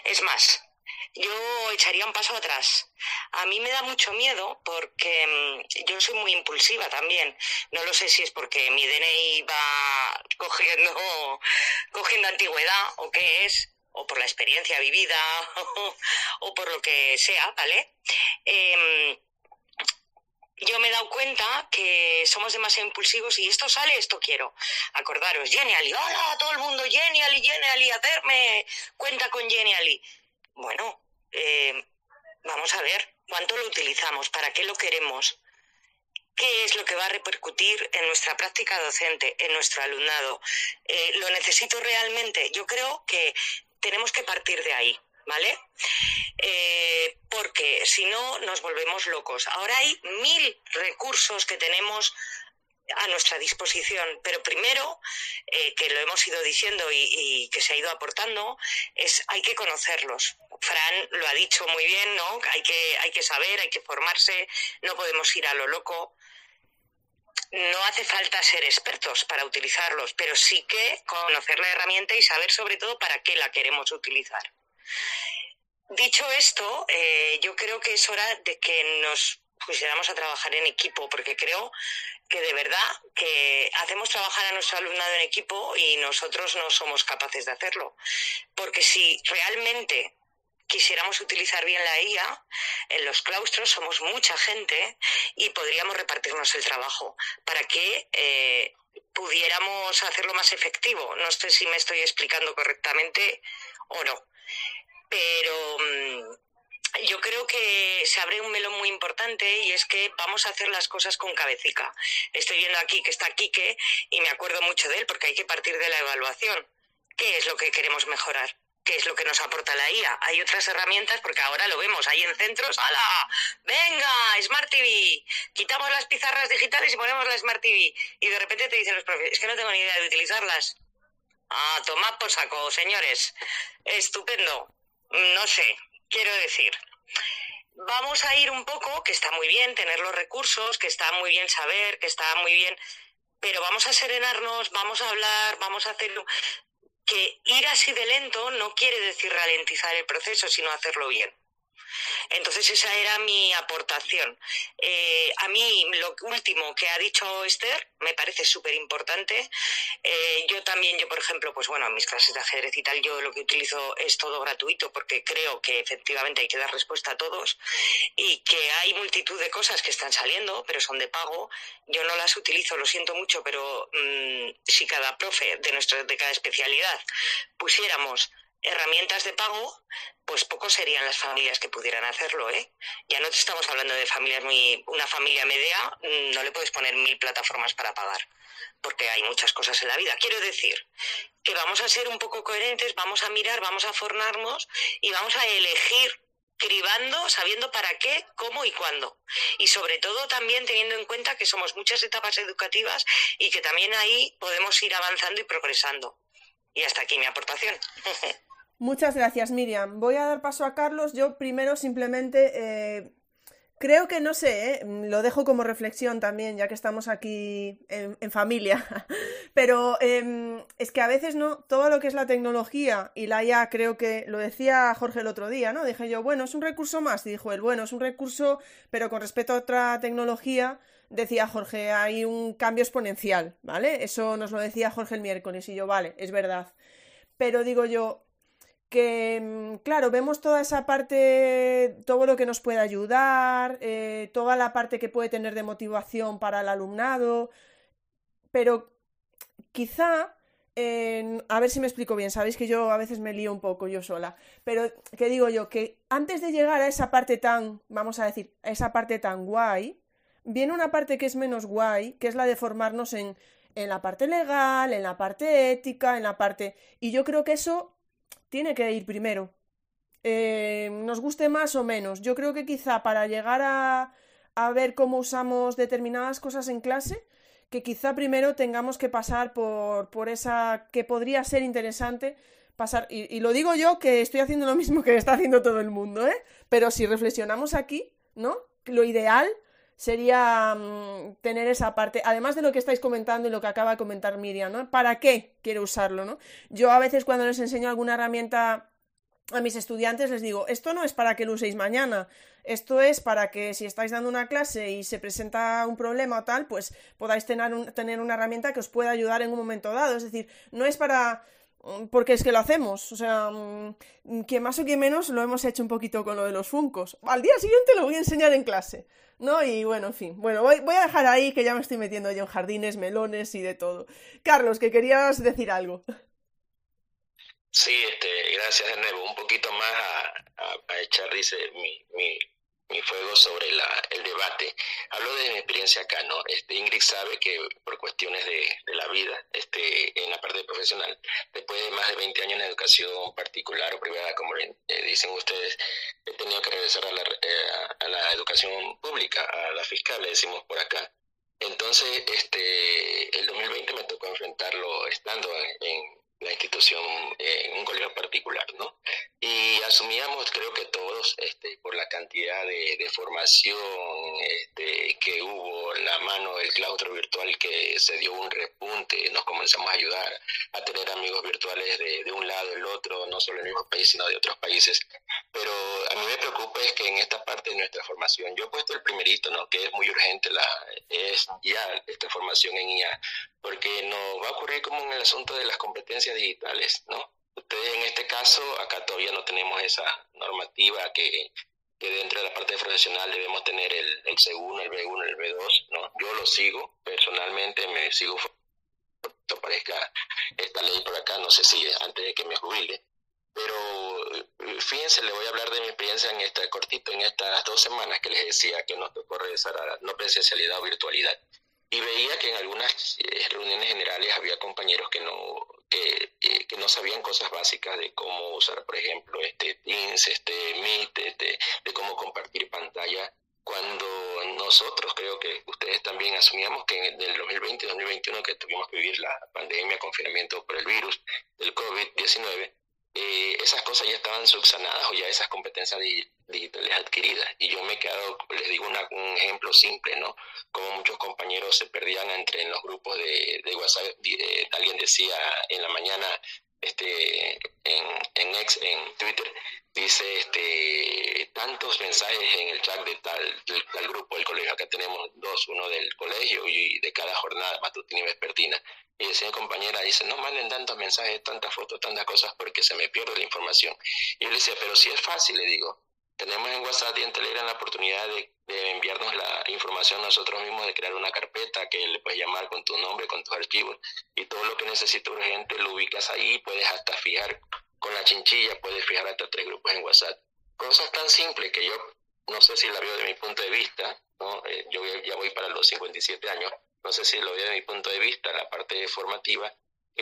G: Es más, yo echaría un paso atrás. A mí me da mucho miedo porque mm, yo soy muy impulsiva también. No lo sé si es porque mi DNI va cogiendo, cogiendo antigüedad o qué es, o por la experiencia vivida o, por lo que sea, ¿vale? Em, yo me he dado cuenta que somos demasiado impulsivos y esto sale, esto quiero. Acordaros, Genially, hola todo el mundo, Genially, Genially, hacerme cuenta con Genially. Bueno, eh, vamos a ver cuánto lo utilizamos, para qué lo queremos, qué es lo que va a repercutir en nuestra práctica docente, en nuestro alumnado. Eh, ¿Lo necesito realmente? Yo creo que tenemos que partir de ahí. ¿Vale? Eh, porque si no nos volvemos locos. Ahora hay mil recursos que tenemos a nuestra disposición. Pero primero, eh, que lo hemos ido diciendo y, que se ha ido aportando, es hay que conocerlos. Fran lo ha dicho muy bien, ¿no? Hay que, hay que saber, hay que formarse, no podemos ir a lo loco. No hace falta ser expertos para utilizarlos, pero sí que conocer la herramienta y saber sobre todo para qué la queremos utilizar. Dicho esto, eh, yo creo que es hora de que nos pusiéramos a trabajar en equipo, porque creo que de verdad que hacemos trabajar a nuestro alumnado en equipo y nosotros no somos capaces de hacerlo. Porque si realmente quisiéramos utilizar bien la IA, en los claustros somos mucha gente y podríamos repartirnos el trabajo para que eh, pudiéramos hacerlo más efectivo. No sé si me estoy explicando correctamente o no. Pero mm, yo creo que se abre un melón muy importante y es que vamos a hacer las cosas con cabecica. Estoy viendo aquí que está Quique y me acuerdo mucho de él porque hay que partir de la evaluación. ¿Qué es lo que queremos mejorar? ¿Qué es lo que nos aporta la IA? Hay otras herramientas porque ahora lo vemos ahí en centros. ¡Hala! ¡Venga! Smart TV. Quitamos las pizarras digitales y ponemos la Smart TV. Y de repente te dicen los profes, es que no tengo ni idea de utilizarlas. Ah, tomad por saco, señores. Estupendo. no sé, quiero decir, vamos a ir un poco, que está muy bien tener los recursos, que está muy bien saber, que está muy bien, pero vamos a serenarnos, vamos a hablar, vamos a hacerlo. Que ir así de lento no quiere decir ralentizar el proceso, sino hacerlo bien. Entonces esa era mi aportación. Eh, a mí lo último que ha dicho Esther me parece súper importante. Eh, yo también, yo por ejemplo, pues bueno, en mis clases de ajedrez y tal, yo lo que utilizo es todo gratuito porque creo que efectivamente hay que dar respuesta a todos y que hay multitud de cosas que están saliendo, pero son de pago. Yo no las utilizo, lo siento mucho, pero mm, si cada profe de, nuestro, de cada especialidad pusiéramos herramientas de pago, pues pocos serían las familias que pudieran hacerlo, ¿eh? Ya no te estamos hablando de familias muy... Una familia media mm, no le puedes poner mil plataformas para pagar, porque hay muchas cosas en la vida. Quiero decir que vamos a ser un poco coherentes, vamos a mirar, vamos a formarnos y vamos a elegir cribando, sabiendo para qué, cómo y cuándo. Y sobre todo también teniendo en cuenta que somos muchas etapas educativas y que también ahí podemos ir avanzando y progresando. Y hasta aquí mi aportación.
A: Muchas gracias, Miriam. Voy a dar paso a Carlos. Yo primero simplemente eh, creo que no sé, eh, lo dejo como reflexión también, ya que estamos aquí en, familia. Pero em, es que a veces no, todo lo que es la tecnología y la IA, creo que lo decía Jorge el otro día, ¿no? Dije yo, bueno, es un recurso más. Y dijo él, bueno, es un recurso, pero con respecto a otra tecnología, decía Jorge, hay un cambio exponencial, ¿vale? Eso nos lo decía Jorge el miércoles y yo, vale, es verdad. Pero digo yo, que, mm, claro, vemos toda esa parte, todo lo que nos puede ayudar, eh, toda la parte que puede tener de motivación para el alumnado, pero quizá, a ver si me explico bien, sabéis que yo a veces me lío un poco yo sola, pero que digo yo, que antes de llegar a esa parte tan, vamos a decir, a esa parte tan guay, viene una parte que es menos guay, que es la de formarnos en, en la parte legal, en la parte ética, en la parte... Y yo creo que eso tiene que ir primero. Eh, nos guste más o menos. Yo creo que quizá para llegar a, a ver cómo usamos determinadas cosas en clase, que quizá primero tengamos que pasar por, por esa que podría ser interesante pasar. Y, y, lo digo yo que estoy haciendo lo mismo que está haciendo todo el mundo, ¿eh? Pero si reflexionamos aquí, ¿no? Lo ideal sería mm, tener esa parte, además de lo que estáis comentando y lo que acaba de comentar Miriam, ¿no? ¿Para qué quiero usarlo, no? Yo a veces cuando les enseño alguna herramienta a mis estudiantes les digo, esto no es para que lo uséis mañana, esto es para que si estáis dando una clase y se presenta un problema o tal, pues podáis tener, tener una herramienta que os pueda ayudar en un momento dado. Es decir, no es para porque es que lo hacemos, o sea, mm, que más o que menos lo hemos hecho un poquito con lo de los funcos. Al día siguiente lo voy a enseñar en clase. ¿no? Y bueno, en fin. Bueno, voy, voy, a dejar ahí que ya me estoy metiendo yo en jardines, melones y de todo. Carlos, que querías decir algo.
F: Sí, este, gracias de nuevo. Un poquito más a, a, echar, dice, mi, mi, mi fuego sobre la, el debate. Hablo de mi experiencia acá, ¿no? Este, Ingrid sabe que por cuestiones de, la vida, este, en la parte profesional, después de más de 20 años en educación particular o privada, como dicen ustedes, he tenido que regresar a la, eh, a educación pública, a la fiscal, le decimos por acá. Entonces, este, el 2020 me tocó enfrentarlo estando en la institución en un colegio particular, ¿no? Y asumíamos, creo que todos, este, por la cantidad de, de formación este, que hubo, la mano del claustro virtual que se dio un repunte, nos comenzamos a ayudar a tener amigos virtuales de, de un lado, el otro, no solo en el mismo país, sino de otros países. Pero a mí me preocupa es que en esta parte de nuestra formación, yo he puesto el primerito, ¿no? Que es muy urgente, la, es ya esta formación en IA, porque no va a ocurrir como en el asunto de las digitales, ¿no? Ustedes en este caso, acá todavía no tenemos esa normativa que, que dentro de la parte profesional debemos tener el, el C1, el B1, el B2, ¿no? Yo lo sigo, personalmente me sigo aparezca esta ley por acá, no sé si antes de que me jubile, pero fíjense, le voy a hablar de mi experiencia en esta cortito, en estas dos semanas que les decía que nos tocó regresar a la no presencialidad o virtualidad y veía que en algunas eh, reuniones generales había compañeros que no que, eh, que, no sabían cosas básicas de cómo usar por ejemplo este Teams este Meet este, de cómo compartir pantalla cuando nosotros creo que ustedes también asumíamos que en el 2020 y 2021 que tuvimos que vivir la pandemia confinamiento por el virus del COVID-19 eh, esas cosas ya estaban subsanadas o ya esas competencias digitales adquiridas. Y yo me he quedado, les digo un ejemplo simple, ¿no? Como muchos compañeros se perdían entre en los grupos de, de WhatsApp. Eh, alguien decía en la mañana, este, en, en, ex, en Twitter, dice este, tantos mensajes en el chat de tal, del, grupo del colegio. Acá tenemos dos, uno del colegio y de cada jornada matutina y vespertina. Y decía compañera, dice, no manden tantos mensajes, tantas fotos, tantas cosas porque se me pierde la información. Y yo le decía, pero si es fácil, le digo, tenemos en WhatsApp y en Telegram la oportunidad de, enviarnos la información nosotros mismos, de crear una carpeta que le puedes llamar con tu nombre, con tus archivos, y todo lo que necesita urgente lo ubicas ahí, puedes hasta fijar con la chinchilla, puedes fijar hasta tres grupos en WhatsApp. Cosas tan simples que yo no sé si la veo de mi punto de vista, ¿no? Eh, yo ya voy para los 57 años, no sé si lo veo de mi punto de vista, la parte formativa,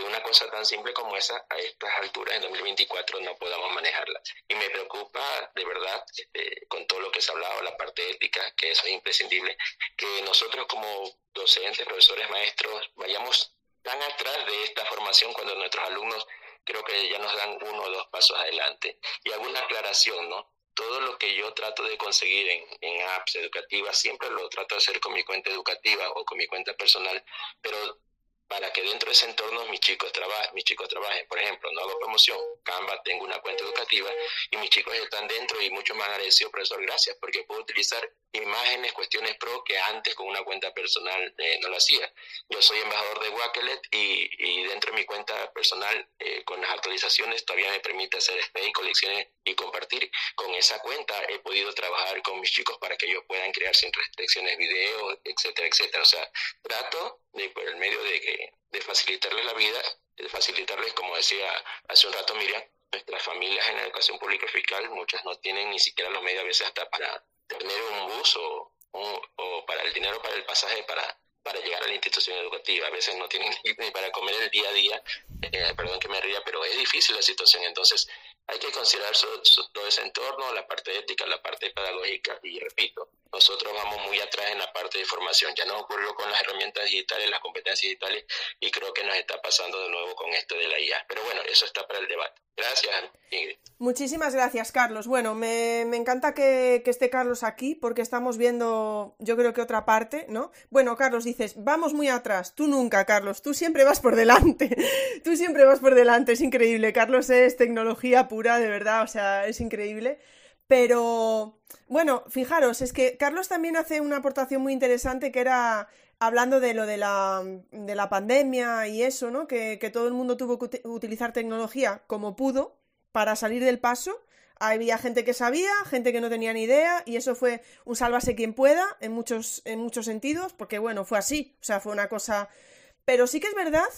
F: una cosa tan simple como esa a estas alturas en 2024 no podamos manejarla. Y me preocupa de verdad, este, con todo lo que se ha hablado, la parte ética, que eso es imprescindible, que nosotros como docentes, profesores, maestros, vayamos tan atrás de esta formación cuando nuestros alumnos creo que ya nos dan uno o dos pasos adelante. Y alguna aclaración, ¿no? Todo lo que yo trato de conseguir en, en apps educativas, siempre lo trato de hacer con mi cuenta educativa o con mi cuenta personal, pero para que dentro de ese entorno mis chicos trabajen, mis chicos trabajen. Por ejemplo, no hago promoción, Canva, tengo una cuenta educativa y mis chicos están dentro y mucho más agradecido, profesor, gracias, porque puedo utilizar imágenes, cuestiones pro que antes con una cuenta personal eh, no lo hacía. Yo soy embajador de Wakelet y, y dentro de mi cuenta personal, eh, con las actualizaciones, todavía me permite hacer space, colecciones y compartir. Con esa cuenta he podido trabajar con mis chicos para que ellos puedan crear sin restricciones videos, etcétera, etcétera. O sea, trato de, por el medio de, de facilitarles la vida, de facilitarles, como decía hace un rato Miriam, nuestras familias en la educación pública fiscal, muchas no tienen ni siquiera los medios a veces hasta para tener un bus o, o, para el dinero para el pasaje para, para llegar a la institución educativa. A veces no tienen ni para comer el día a día, eh, perdón que me ría, pero es difícil la situación. Entonces hay que considerar todo ese entorno, la parte ética, la parte pedagógica y repito, nosotros vamos muy atrás en la parte de formación. Ya nos ocurrió con las herramientas digitales, las competencias digitales y creo que nos está pasando de nuevo con esto de la IA. Pero bueno, eso está para el debate. Gracias, Ingrid.
A: Muchísimas gracias, Carlos. Bueno, me, encanta que, que, esté Carlos aquí porque estamos viendo, yo creo que otra parte, ¿no? Bueno, Carlos, dices, vamos muy atrás. Tú nunca, Carlos, tú siempre vas por delante. tú siempre vas por delante, es increíble. Carlos es tecnología pura, de verdad, o sea, es increíble. Pero, bueno, fijaros, es que Carlos también hace una aportación muy interesante que era hablando de lo de la, de la pandemia y eso, ¿no? Que, que todo el mundo tuvo que utilizar tecnología como pudo para salir del paso. Había gente que sabía, gente que no tenía ni idea, y eso fue un sálvase quien pueda en muchos, en muchos sentidos, porque bueno, fue así, o sea, fue una cosa. Pero sí que es verdad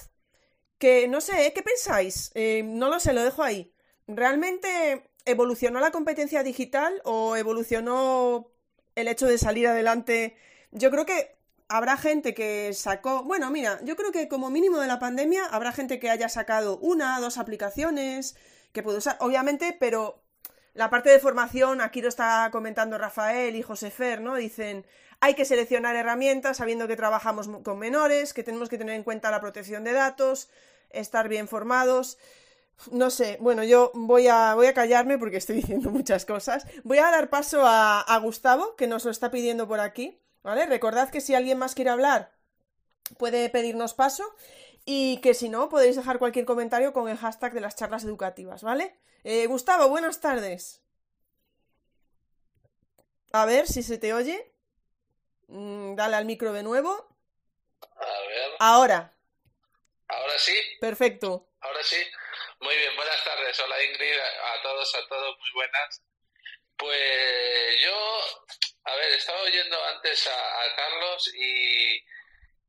A: que, no sé, ¿eh? ¿qué pensáis? Eh, no lo sé, lo dejo ahí. Realmente ¿Evolucionó la competencia digital o evolucionó el hecho de salir adelante? Yo creo que habrá gente que sacó, bueno, mira, yo creo que como mínimo de la pandemia habrá gente que haya sacado una, dos aplicaciones que puede usar, obviamente, pero la parte de formación, aquí lo está comentando Rafael y José Fer, ¿no? Dicen, hay que seleccionar herramientas sabiendo que trabajamos con menores, que tenemos que tener en cuenta la protección de datos, estar bien formados. No sé, bueno, yo voy a, voy a callarme porque estoy diciendo muchas cosas. Voy a dar paso a, Gustavo, que nos lo está pidiendo por aquí, ¿vale? Recordad que si alguien más quiere hablar, puede pedirnos paso y que si no, podéis dejar cualquier comentario con el hashtag de las charlas educativas, ¿vale? Eh, Gustavo, buenas tardes. A ver si se te oye. Mm, dale al micro de nuevo.
H: A ver.
A: Ahora.
H: Ahora sí.
A: Perfecto.
H: Ahora sí. Muy bien, buenas tardes. Hola Ingrid, a todos, a todos, muy buenas. Pues yo, a ver, estaba oyendo antes a, Carlos y,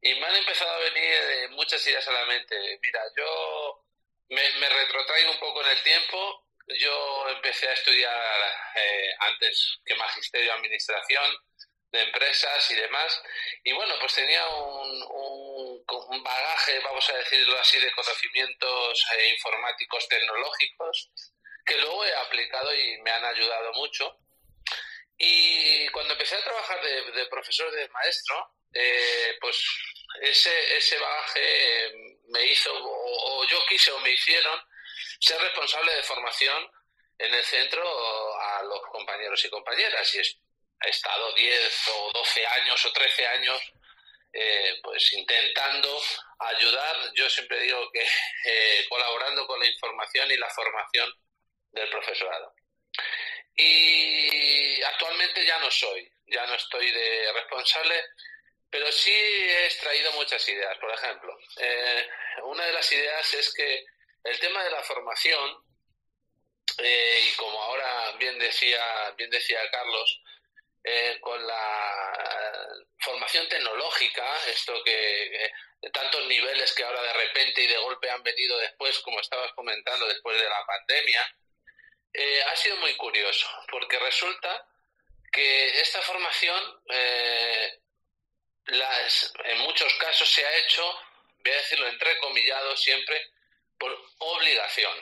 H: me han empezado a venir muchas ideas a la mente. Mira, yo me, me retrotraigo un poco en el tiempo. Yo empecé a estudiar eh, antes que magisterio administración de empresas y demás. Y bueno, pues tenía un, un, bagaje, vamos a decirlo así, de conocimientos eh, informáticos tecnológicos que luego he aplicado y me han ayudado mucho. Y cuando empecé a trabajar de, profesor de maestro, eh, pues ese, ese bagaje me hizo, o, yo quise o me hicieron, ser responsable de formación en el centro a los compañeros y compañeras. Y he estado 10 o 12 años o 13 años eh, pues intentando ayudar, yo siempre digo que eh, colaborando con la información y la formación del profesorado. Y actualmente ya no soy, ya no estoy de responsable, pero sí he extraído muchas ideas. Por ejemplo, eh, una de las ideas es que el tema de la formación, y como ahora bien decía, bien decía Carlos, con la formación tecnológica, esto que, tantos niveles que ahora de repente y de golpe han venido después, como estabas comentando, después de la pandemia, eh, ha sido muy curioso, porque resulta que esta formación, eh, las, en muchos casos se ha hecho, voy a decirlo entrecomillado siempre, por obligación,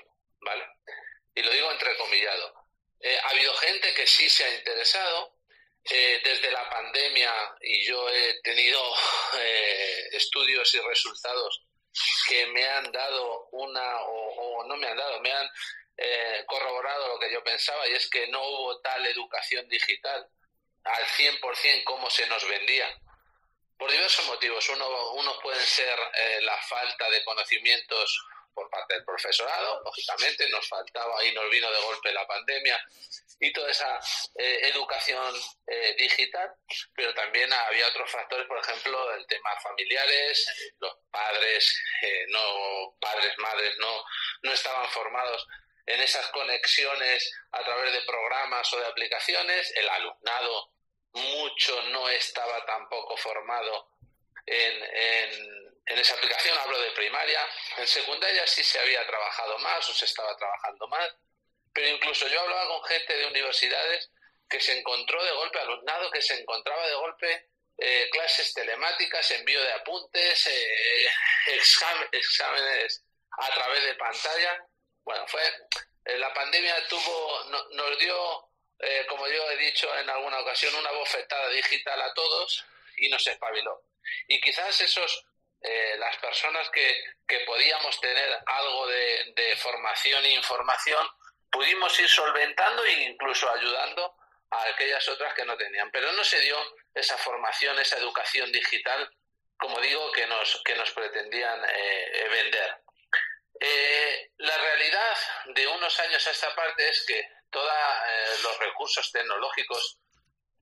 H: ¿vale? Y lo digo entrecomillado. Eh, ha habido gente que sí se ha interesado, eh, desde la pandemia y yo he tenido eh, estudios y resultados que me han dado una, o, no me han dado, me han eh, corroborado lo que yo pensaba y es que no hubo tal educación digital al 100% como se nos vendía. Por diversos motivos. Uno, uno pueden ser la falta de conocimientos por parte del profesorado, lógicamente nos faltaba y nos vino de golpe la pandemia y toda esa eh, educación eh, digital, pero también había otros factores, por ejemplo, el tema familiares, los padres, eh, no padres, madres, no, no estaban formados en esas conexiones a través de programas o de aplicaciones, el alumnado mucho no estaba tampoco formado en, en en esa aplicación hablo de primaria, en secundaria sí se había trabajado más o se estaba trabajando más, pero incluso yo hablaba con gente de universidades que se encontró de golpe, alumnado que se encontraba de golpe eh, clases telemáticas, envío de apuntes, eh, exámenes a través de pantalla. Bueno, fue eh, la pandemia tuvo nos dio, como yo he dicho en alguna ocasión, una bofetada digital a todos y nos espabiló. Y quizás esos eh, las personas que, que, podíamos tener algo de, formación e información, pudimos ir solventando e incluso ayudando a aquellas otras que no tenían. Pero no se dio esa formación, esa educación digital, como digo, que nos, que nos pretendían eh, vender. Eh, la realidad de unos años a esta parte es que todos los recursos tecnológicos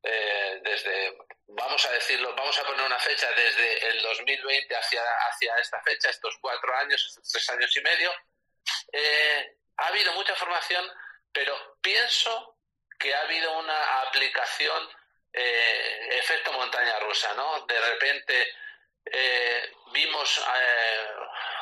H: eh, desde, vamos a decirlo, vamos a poner una fecha desde el 2020 hacia, hacia esta fecha, estos cuatro años, estos tres años y medio, eh, ha habido mucha formación, pero pienso que ha habido una aplicación eh, efecto montaña rusa, ¿no? De repente vimos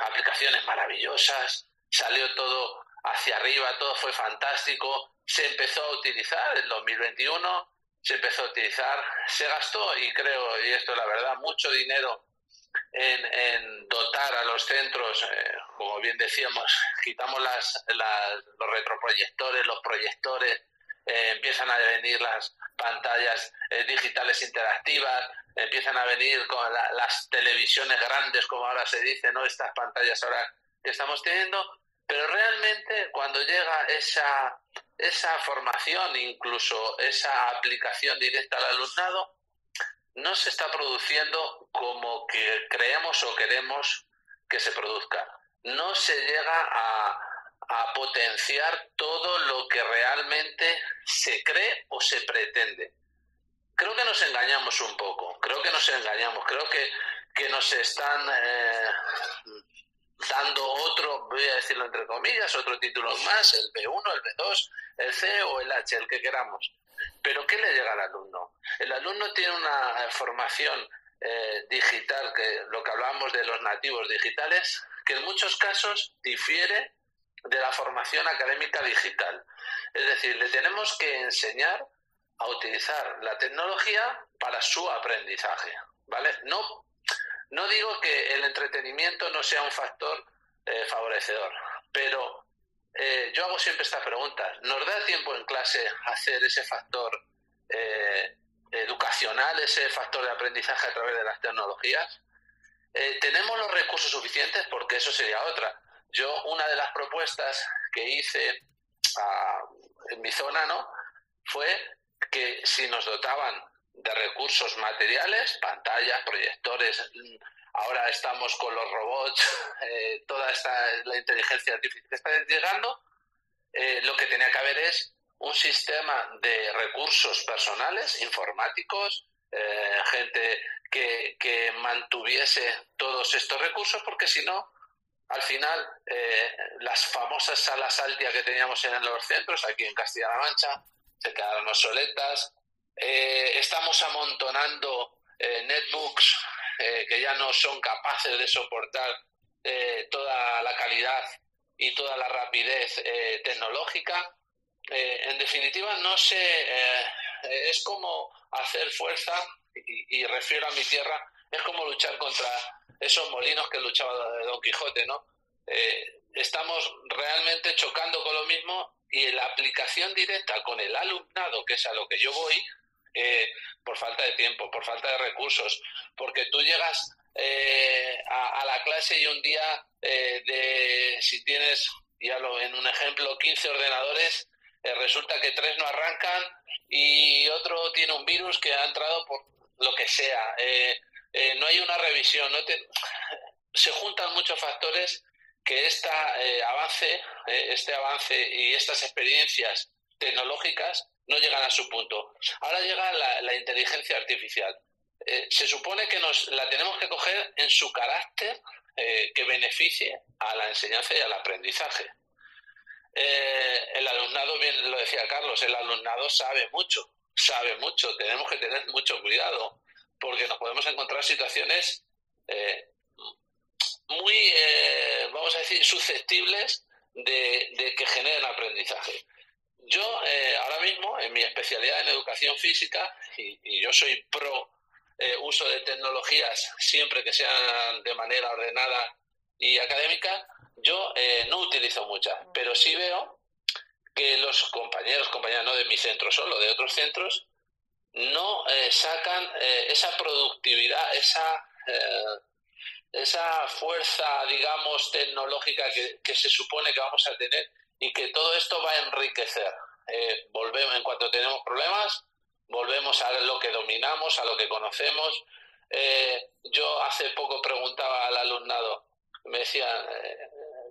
H: aplicaciones maravillosas, salió todo hacia arriba, todo fue fantástico, se empezó a utilizar en 2021 se empezó a utilizar, se gastó, y creo, y esto es la verdad, mucho dinero en, dotar a los centros, eh, como bien decíamos, quitamos las, los retroproyectores, los proyectores, eh, empiezan a venir las pantallas eh, digitales interactivas, empiezan a venir las televisiones grandes, como ahora se dice, ¿no? Estas pantallas ahora que estamos teniendo, pero realmente cuando llega esa, esa formación, incluso esa aplicación directa al alumnado, no se está produciendo como que creemos o queremos que se produzca. No se llega a, a potenciar todo lo que realmente se cree o se pretende. Creo que nos engañamos un poco, creo que nos engañamos, creo que, que nos están eh, dando otro, voy a decirlo entre comillas, otro título más, el B1, el B2, el C o el H, el que queramos. Pero ¿qué le llega al alumno? El alumno tiene una formación eh, digital, que lo que hablábamos de los nativos digitales, que en muchos casos difiere de la formación académica digital. Es decir, le tenemos que enseñar a utilizar la tecnología para su aprendizaje, ¿vale? No no digo que el entretenimiento no sea un factor eh, favorecedor, pero eh, yo hago siempre esta pregunta. ¿Nos da tiempo en clase hacer ese factor eh, educacional, ese factor de aprendizaje a través de las tecnologías? ¿Tenemos los recursos suficientes? Porque eso sería otra. yo una de las propuestas que hice a, en mi zona, ¿no? Fue que si nos dotaban de recursos materiales, pantallas, proyectores, ahora estamos con los robots, eh, toda esta la inteligencia artificial que está llegando, eh, lo que tenía que haber es un sistema de recursos personales, informáticos, eh, gente que, que, mantuviese todos estos recursos, porque si no, al final, las famosas salas altia que teníamos en los centros, aquí en Castilla-La Mancha, se quedaron obsoletas. Estamos amontonando netbooks eh, que ya no son capaces de soportar eh, toda la calidad y toda la rapidez eh, tecnológica. en definitiva, no sé, es como hacer fuerza, y, refiero a mi tierra, es como luchar contra esos molinos que luchaba Don Quijote, ¿no? estamos realmente chocando con lo mismo y la aplicación directa con el alumnado, que es a lo que yo voy, eh, por falta de tiempo, por falta de recursos, porque tú llegas eh, a, la clase y un día eh, de, si tienes, ya lo en un ejemplo, 15 ordenadores, resulta que tres no arrancan y otro tiene un virus que ha entrado por lo que sea. no hay una revisión, no se juntan muchos factores que este avance, este avance y estas experiencias tecnológicas no llegan a su punto. Ahora llega la, inteligencia artificial. Eh, se supone que nos la tenemos que coger en su carácter eh, que beneficie a la enseñanza y al aprendizaje. Eh, el alumnado, bien lo decía Carlos, el alumnado sabe mucho, sabe mucho, tenemos que tener mucho cuidado, porque nos podemos encontrar situaciones muy, vamos a decir, susceptibles de que generen aprendizaje. Yo eh, ahora mismo, en mi especialidad en educación física, y, yo soy pro eh, uso de tecnologías siempre que sean de manera ordenada y académica, yo eh, no utilizo muchas, pero sí veo que los compañeros, compañeras no de mi centro solo, de otros centros, no sacan esa productividad, esa, esa fuerza, digamos, tecnológica que se supone que vamos a tener y que todo esto va a enriquecer. Eh, volvemos, en cuanto tenemos problemas, volvemos a lo que dominamos, a lo que conocemos. Eh, yo hace poco preguntaba al alumnado, me decían, eh,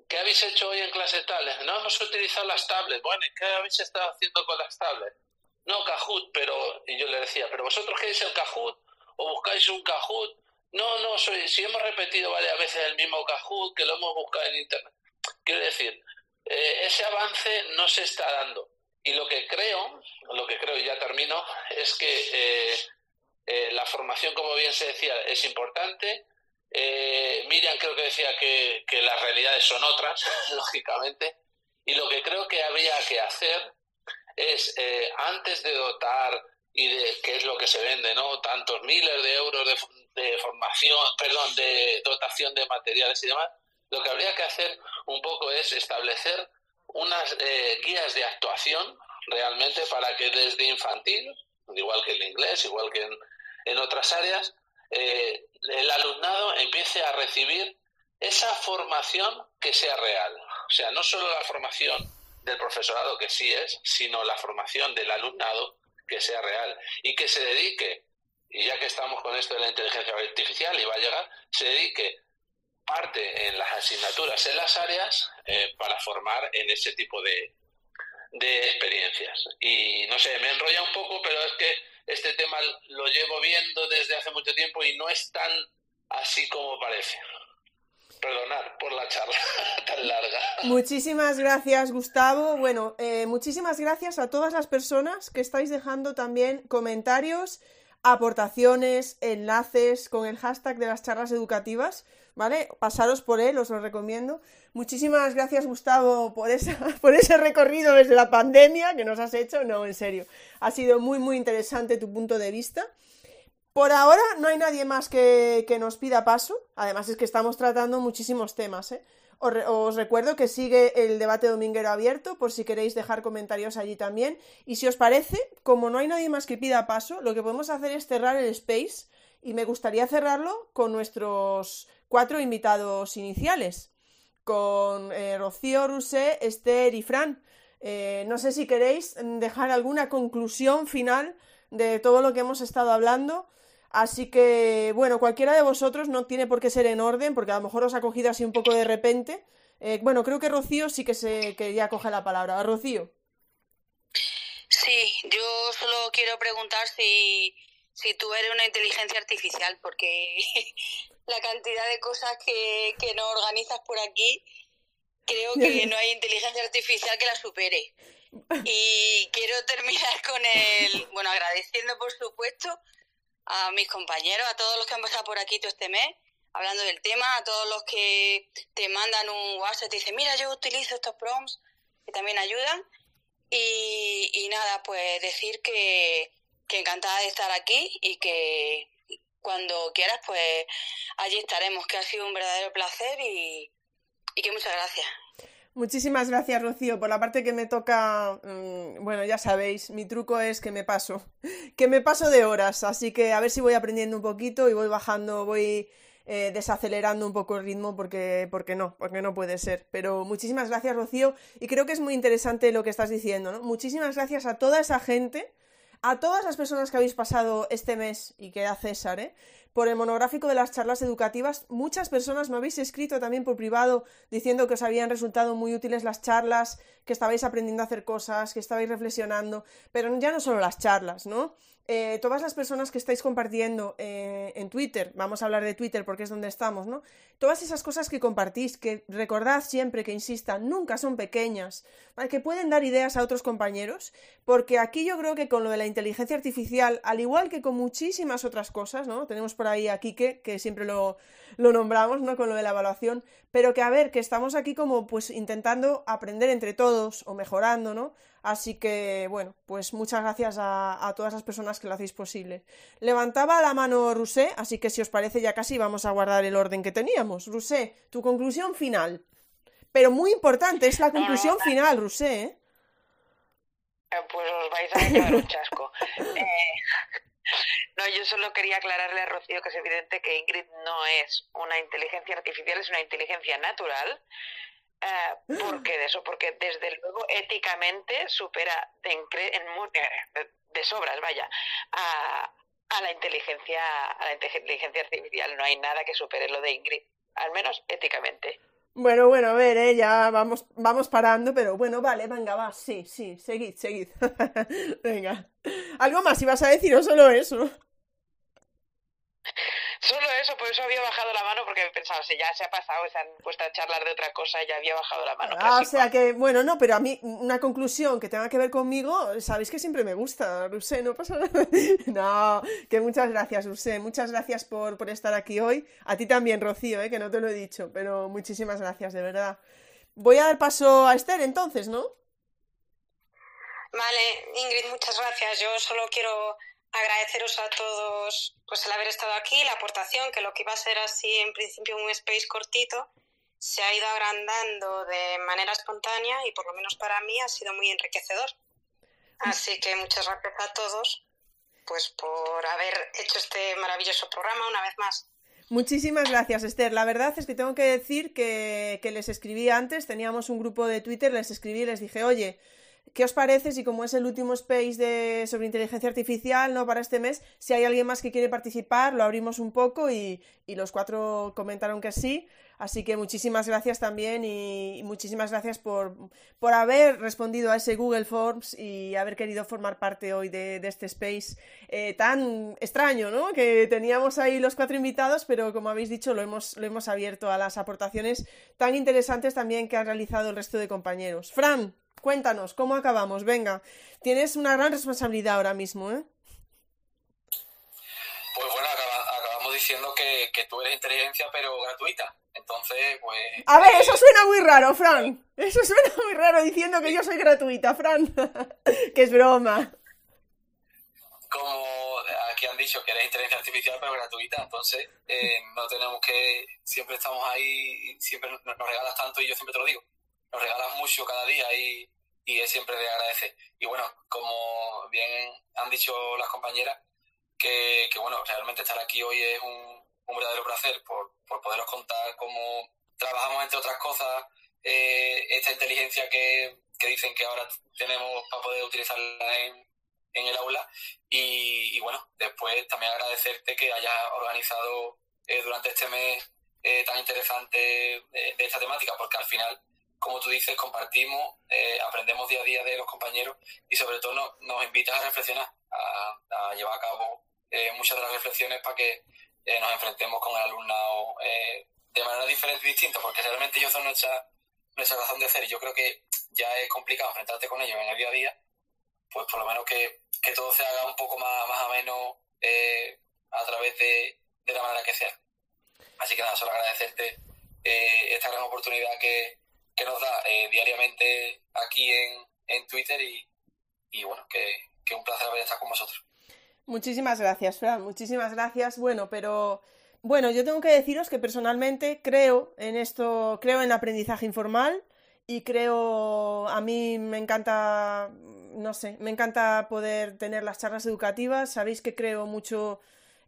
H: ¿qué habéis hecho hoy en clase tal? No hemos utilizado las tablets. Bueno, ¿qué habéis estado haciendo con las tablets? No, Kahoot, pero... Y yo le decía, ¿pero vosotros queréis el Kahoot? ¿O buscáis un Kahoot? No, no, soy, si hemos repetido varias veces el mismo Kahoot, que lo hemos buscado en Internet. Quiero decir, eh, ese avance no se está dando. Y lo que creo, lo que creo y ya termino, es que eh, eh, la formación, como bien se decía, es importante. Miriam creo que decía que, que las realidades son otras, lógicamente. Y lo que creo que habría que hacer es, antes de dotar y de qué es lo que se vende, ¿no? Tantos miles de euros de, de formación, perdón, de dotación de materiales y demás, lo que habría que hacer un poco es establecer unas eh, guías de actuación realmente para que desde infantil, igual que el inglés, igual que en, otras áreas, eh, el alumnado empiece a recibir esa formación que sea real. O sea, no solo la formación del profesorado, que sí es, sino la formación del alumnado que sea real y que se dedique, y ya que estamos con esto de la inteligencia artificial y va a llegar, se dedique parte en las asignaturas, en las áreas, eh, para formar en ese tipo de, de experiencias. Y no sé, me enrolla un poco, pero es que este tema lo llevo viendo desde hace mucho tiempo y no es tan así como parece. Perdonar por la charla tan larga.
A: Muchísimas gracias, Gustavo. Bueno, eh, muchísimas gracias a todas las personas que estáis dejando también comentarios, aportaciones, enlaces con el hashtag de las charlas educativas. ¿Vale? Pasaros por él, os lo recomiendo. Muchísimas gracias, Gustavo, por, ese recorrido desde la pandemia que nos has hecho. No, en serio, ha sido muy, muy interesante tu punto de vista. Por ahora no hay nadie más que, nos pida paso. Además es que estamos tratando muchísimos temas. ¿eh? Os, os, recuerdo que sigue el debate dominguero abierto por si queréis dejar comentarios allí también. Y si os parece, como no hay nadie más que pida paso, lo que podemos hacer es cerrar el space y me gustaría cerrarlo con nuestros cuatro invitados iniciales. con eh, Rocío, Rusé, Esther y Fran. Eh, no sé si queréis dejar alguna conclusión final de todo lo que hemos estado hablando. Así que, bueno, cualquiera de vosotros no tiene por qué ser en orden, porque a lo mejor os ha cogido así un poco de repente. Eh, bueno, creo que Rocío sí que se que ya coge la palabra. Rocío.
B: Sí, yo solo quiero preguntar si, si tú eres una inteligencia artificial, porque la cantidad de cosas que, que nos organizas por aquí, creo que no hay inteligencia artificial que la supere. Y quiero terminar con el, bueno, agradeciendo por supuesto a mis compañeros, a todos los que han pasado por aquí todo este mes, hablando del tema, a todos los que te mandan un WhatsApp y te dicen, mira, yo utilizo estos prompts, que también ayudan. Y, y nada, pues decir que, que encantada de estar aquí y que cuando quieras, pues allí estaremos, que ha sido un verdadero placer y, que muchas gracias.
A: Muchísimas gracias, Rocío. Por la parte que me toca, mmm, bueno, ya sabéis, mi truco es que me paso, que me paso de horas, así que a ver si voy aprendiendo un poquito y voy bajando, voy eh, desacelerando un poco el ritmo porque, porque no, porque no puede ser. Pero muchísimas gracias, Rocío, y creo que es muy interesante lo que estás diciendo, ¿no? Muchísimas gracias a toda esa gente, a todas las personas que habéis pasado este mes y que a César, ¿eh? por el monográfico de las charlas educativas. Muchas personas me habéis escrito también por privado diciendo que os habían resultado muy útiles las charlas, que estabais aprendiendo a hacer cosas, que estabais reflexionando, pero ya no solo las charlas, ¿no? Eh, todas las personas que estáis compartiendo eh, en Twitter, vamos a hablar de Twitter porque es donde estamos, ¿no? Todas esas cosas que compartís, que recordad siempre que insistan, nunca son pequeñas, ¿vale? que pueden dar ideas a otros compañeros, porque aquí yo creo que con lo de la inteligencia artificial, al igual que con muchísimas otras cosas, ¿no? Tenemos por ahí a Quique, que siempre lo, lo nombramos, ¿no? Con lo de la evaluación, pero que a ver, que estamos aquí como pues intentando aprender entre todos o mejorando, ¿no? Así que, bueno, pues muchas gracias a, a, todas las personas que lo hacéis posible. Levantaba la mano Rusé, así que si os parece ya casi vamos a guardar el orden que teníamos. Rusé, tu conclusión final. Pero muy importante, es la conclusión final, Rusé, ¿eh?
C: Pues os vais a llevar un chasco. Eh, no, yo solo quería aclararle a Rocío que es evidente que Ingrid no es una inteligencia artificial, es una inteligencia natural. Uh, ¿Por qué de eso? Porque desde luego éticamente supera de, en, de, de sobras, vaya, a, a, la inteligencia a la inteligencia artificial. No hay nada que supere lo de Ingrid, al menos éticamente.
A: Bueno, bueno, a ver, eh, ya vamos, vamos parando, pero bueno, vale, venga, va, sí, sí, seguid, seguid. venga. ¿Algo más ibas a decir o solo eso?
C: Solo eso, por eso había bajado la mano, porque pensaba, si ya se ha pasado, se han puesto a charlar de otra cosa, ya había bajado la mano.
A: Ah, o sea que, bueno, no, pero a mí, una conclusión que tenga que ver conmigo, sabéis que siempre me gusta, Rusé, no pasa nada. no, que muchas gracias, Rusé, muchas gracias por, por estar aquí hoy. A ti también, Rocío, eh, que no te lo he dicho, pero muchísimas gracias, de verdad. Voy a dar paso a Esther entonces, ¿no?
D: Vale, Ingrid, muchas gracias. Yo solo quiero agradeceros a todos pues el haber estado aquí, la aportación, que lo que iba a ser así en principio un space cortito, se ha ido agrandando de manera espontánea y por lo menos para mí ha sido muy enriquecedor. Así que muchas gracias a todos pues por haber hecho este maravilloso programa una vez más.
A: Muchísimas gracias, Esther. La verdad es que tengo que decir que, que les escribí antes, teníamos un grupo de Twitter, les escribí y les dije, oye, ¿Qué os parece si como es el último space de, sobre inteligencia artificial no para este mes, si hay alguien más que quiere participar, lo abrimos un poco y, los cuatro comentaron que sí. Así que muchísimas gracias también y, muchísimas gracias por, por, haber respondido a ese Google Forms y haber querido formar parte hoy de, de este space eh, tan extraño, ¿no? Que teníamos ahí los cuatro invitados, pero como habéis dicho, lo hemos, lo hemos abierto a las aportaciones tan interesantes también que han realizado el resto de compañeros. Fran, Cuéntanos, ¿cómo acabamos? Venga, tienes una gran responsabilidad ahora mismo, ¿eh?
E: Pues bueno, acaba, acabamos diciendo que, que, tú eres inteligencia, pero gratuita. Entonces, pues.
A: A ver, eso suena muy raro, Fran. Eso suena muy raro diciendo que yo soy gratuita, Fran. que es broma.
E: Como aquí han dicho que eres inteligencia artificial, pero gratuita. Entonces, eh, no tenemos que. Siempre estamos ahí, siempre nos regalas tanto y yo siempre te lo digo nos regalas mucho cada día y, y es siempre de agradecer. Y bueno, como bien han dicho las compañeras, que, que bueno, realmente estar aquí hoy es un, un verdadero placer por, por poderos contar cómo, trabajamos, entre otras cosas, eh, esta inteligencia que, dicen que ahora tenemos para poder utilizarla en, el aula. Y, bueno, después también agradecerte que hayas organizado eh, durante este mes eh, tan interesante de, esta temática, porque al final, como tú dices, compartimos, aprendemos día a día de los compañeros y sobre todo nos invitas a reflexionar, a, llevar a cabo muchas de las reflexiones para que nos enfrentemos con el alumnado de manera diferente distinta, porque realmente ellos son nuestra, nuestra razón de ser y yo creo que ya es complicado enfrentarte con ellos en el día a día, pues por lo menos que, todo se haga un poco más, más ameno eh, a través de, la manera que sea. Así que nada, solo agradecerte eh, esta gran oportunidad que, nos da eh, diariamente aquí en, en Twitter y, y bueno, que, que un placer haber con vosotros.
A: Muchísimas gracias, Fran, muchísimas gracias. Bueno, pero bueno, yo tengo que deciros que personalmente creo en esto, creo en aprendizaje informal y creo, a mí me encanta, no sé, me encanta poder tener las charlas educativas, sabéis que creo mucho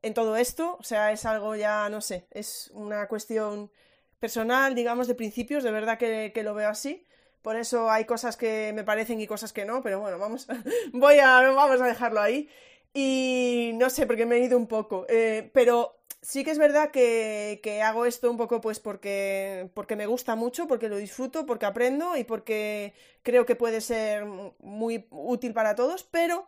A: en todo esto, o sea, es algo ya, no sé, es una cuestión personal, digamos, de principios, de verdad que, lo veo así. Por eso hay cosas que me parecen y cosas que no, pero bueno, vamos, voy a, vamos a dejarlo ahí. Y no sé, porque me he ido un poco. Eh, pero sí que es verdad que, hago esto un poco pues porque, porque me gusta mucho, porque lo disfruto, porque aprendo y porque creo que puede ser muy útil para todos, pero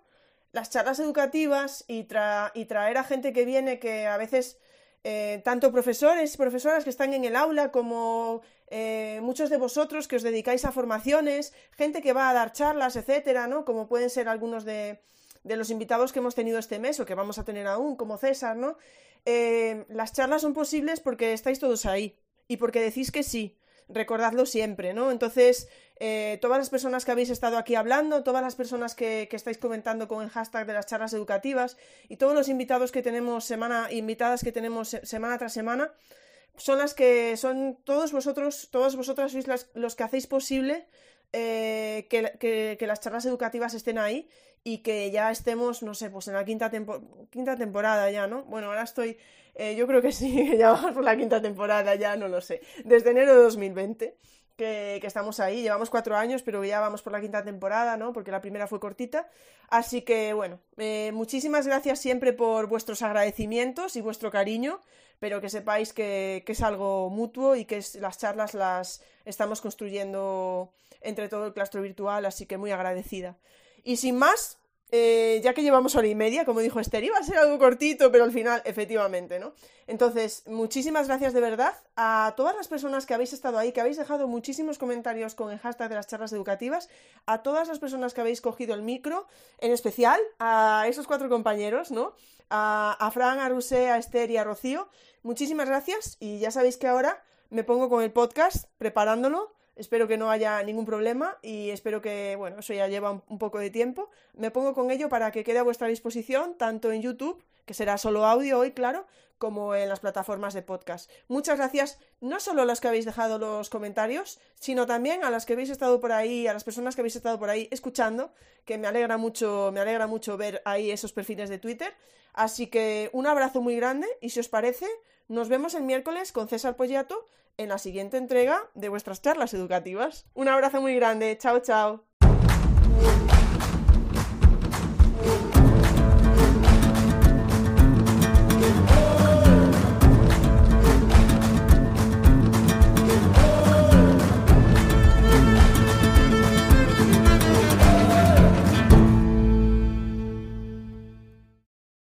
A: las charlas educativas y, y traer a gente que viene que a veces... Eh, tanto profesores y profesoras que están en el aula como eh, muchos de vosotros que os dedicáis a formaciones, gente que va a dar charlas, etcétera, ¿no? Como pueden ser algunos de, de los invitados que hemos tenido este mes o que vamos a tener aún, como César, ¿no? Eh, las charlas son posibles porque estáis todos ahí y porque decís que sí. Recordadlo siempre, ¿no? Entonces, eh, todas las personas que habéis estado aquí hablando, todas las personas que, estáis comentando con el hashtag de las charlas educativas y todos los invitados que tenemos semana, invitadas que tenemos semana tras semana, son las que son todos vosotros, todas vosotras sois los que hacéis posible eh, que, las charlas educativas estén ahí y que ya estemos, no sé, pues en la quinta, quinta temporada ya, ¿no? Bueno, ahora estoy, eh, yo creo que sí, ya vamos por la quinta temporada, ya no lo sé, desde enero de 2020. Que, que, estamos ahí, llevamos cuatro años, pero ya vamos por la quinta temporada, ¿no? Porque la primera fue cortita. Así que, bueno, eh, muchísimas gracias siempre por vuestros agradecimientos y vuestro cariño, pero que sepáis que, es algo mutuo y que las charlas las estamos construyendo entre todo el claustro virtual, así que muy agradecida. Y sin más, eh, ya que llevamos hora y media, como dijo Esther, iba a ser algo cortito, pero al final, efectivamente, ¿no? Entonces, muchísimas gracias de verdad a todas las personas que habéis estado ahí, que habéis dejado muchísimos comentarios con el hashtag de las charlas educativas, a todas las personas que habéis cogido el micro, en especial a esos cuatro compañeros, ¿no? A, a Fran, a Rusé, a Esther y a Rocío. Muchísimas gracias y ya sabéis que ahora me pongo con el podcast preparándolo Espero que no haya ningún problema y espero que, bueno, eso ya lleva un, poco de tiempo. Me pongo con ello para que quede a vuestra disposición, tanto en YouTube, que será solo audio hoy, claro, como en las plataformas de podcast. Muchas gracias, no solo a los que habéis dejado los comentarios, sino también a las que habéis estado por ahí, a las personas que habéis estado por ahí escuchando, que me alegra mucho, me alegra mucho ver ahí esos perfiles de Twitter. Así que un abrazo muy grande y si os parece, nos vemos el miércoles con César Pollato en la siguiente entrega de vuestras charlas educativas. Un abrazo muy grande. Chao, chao.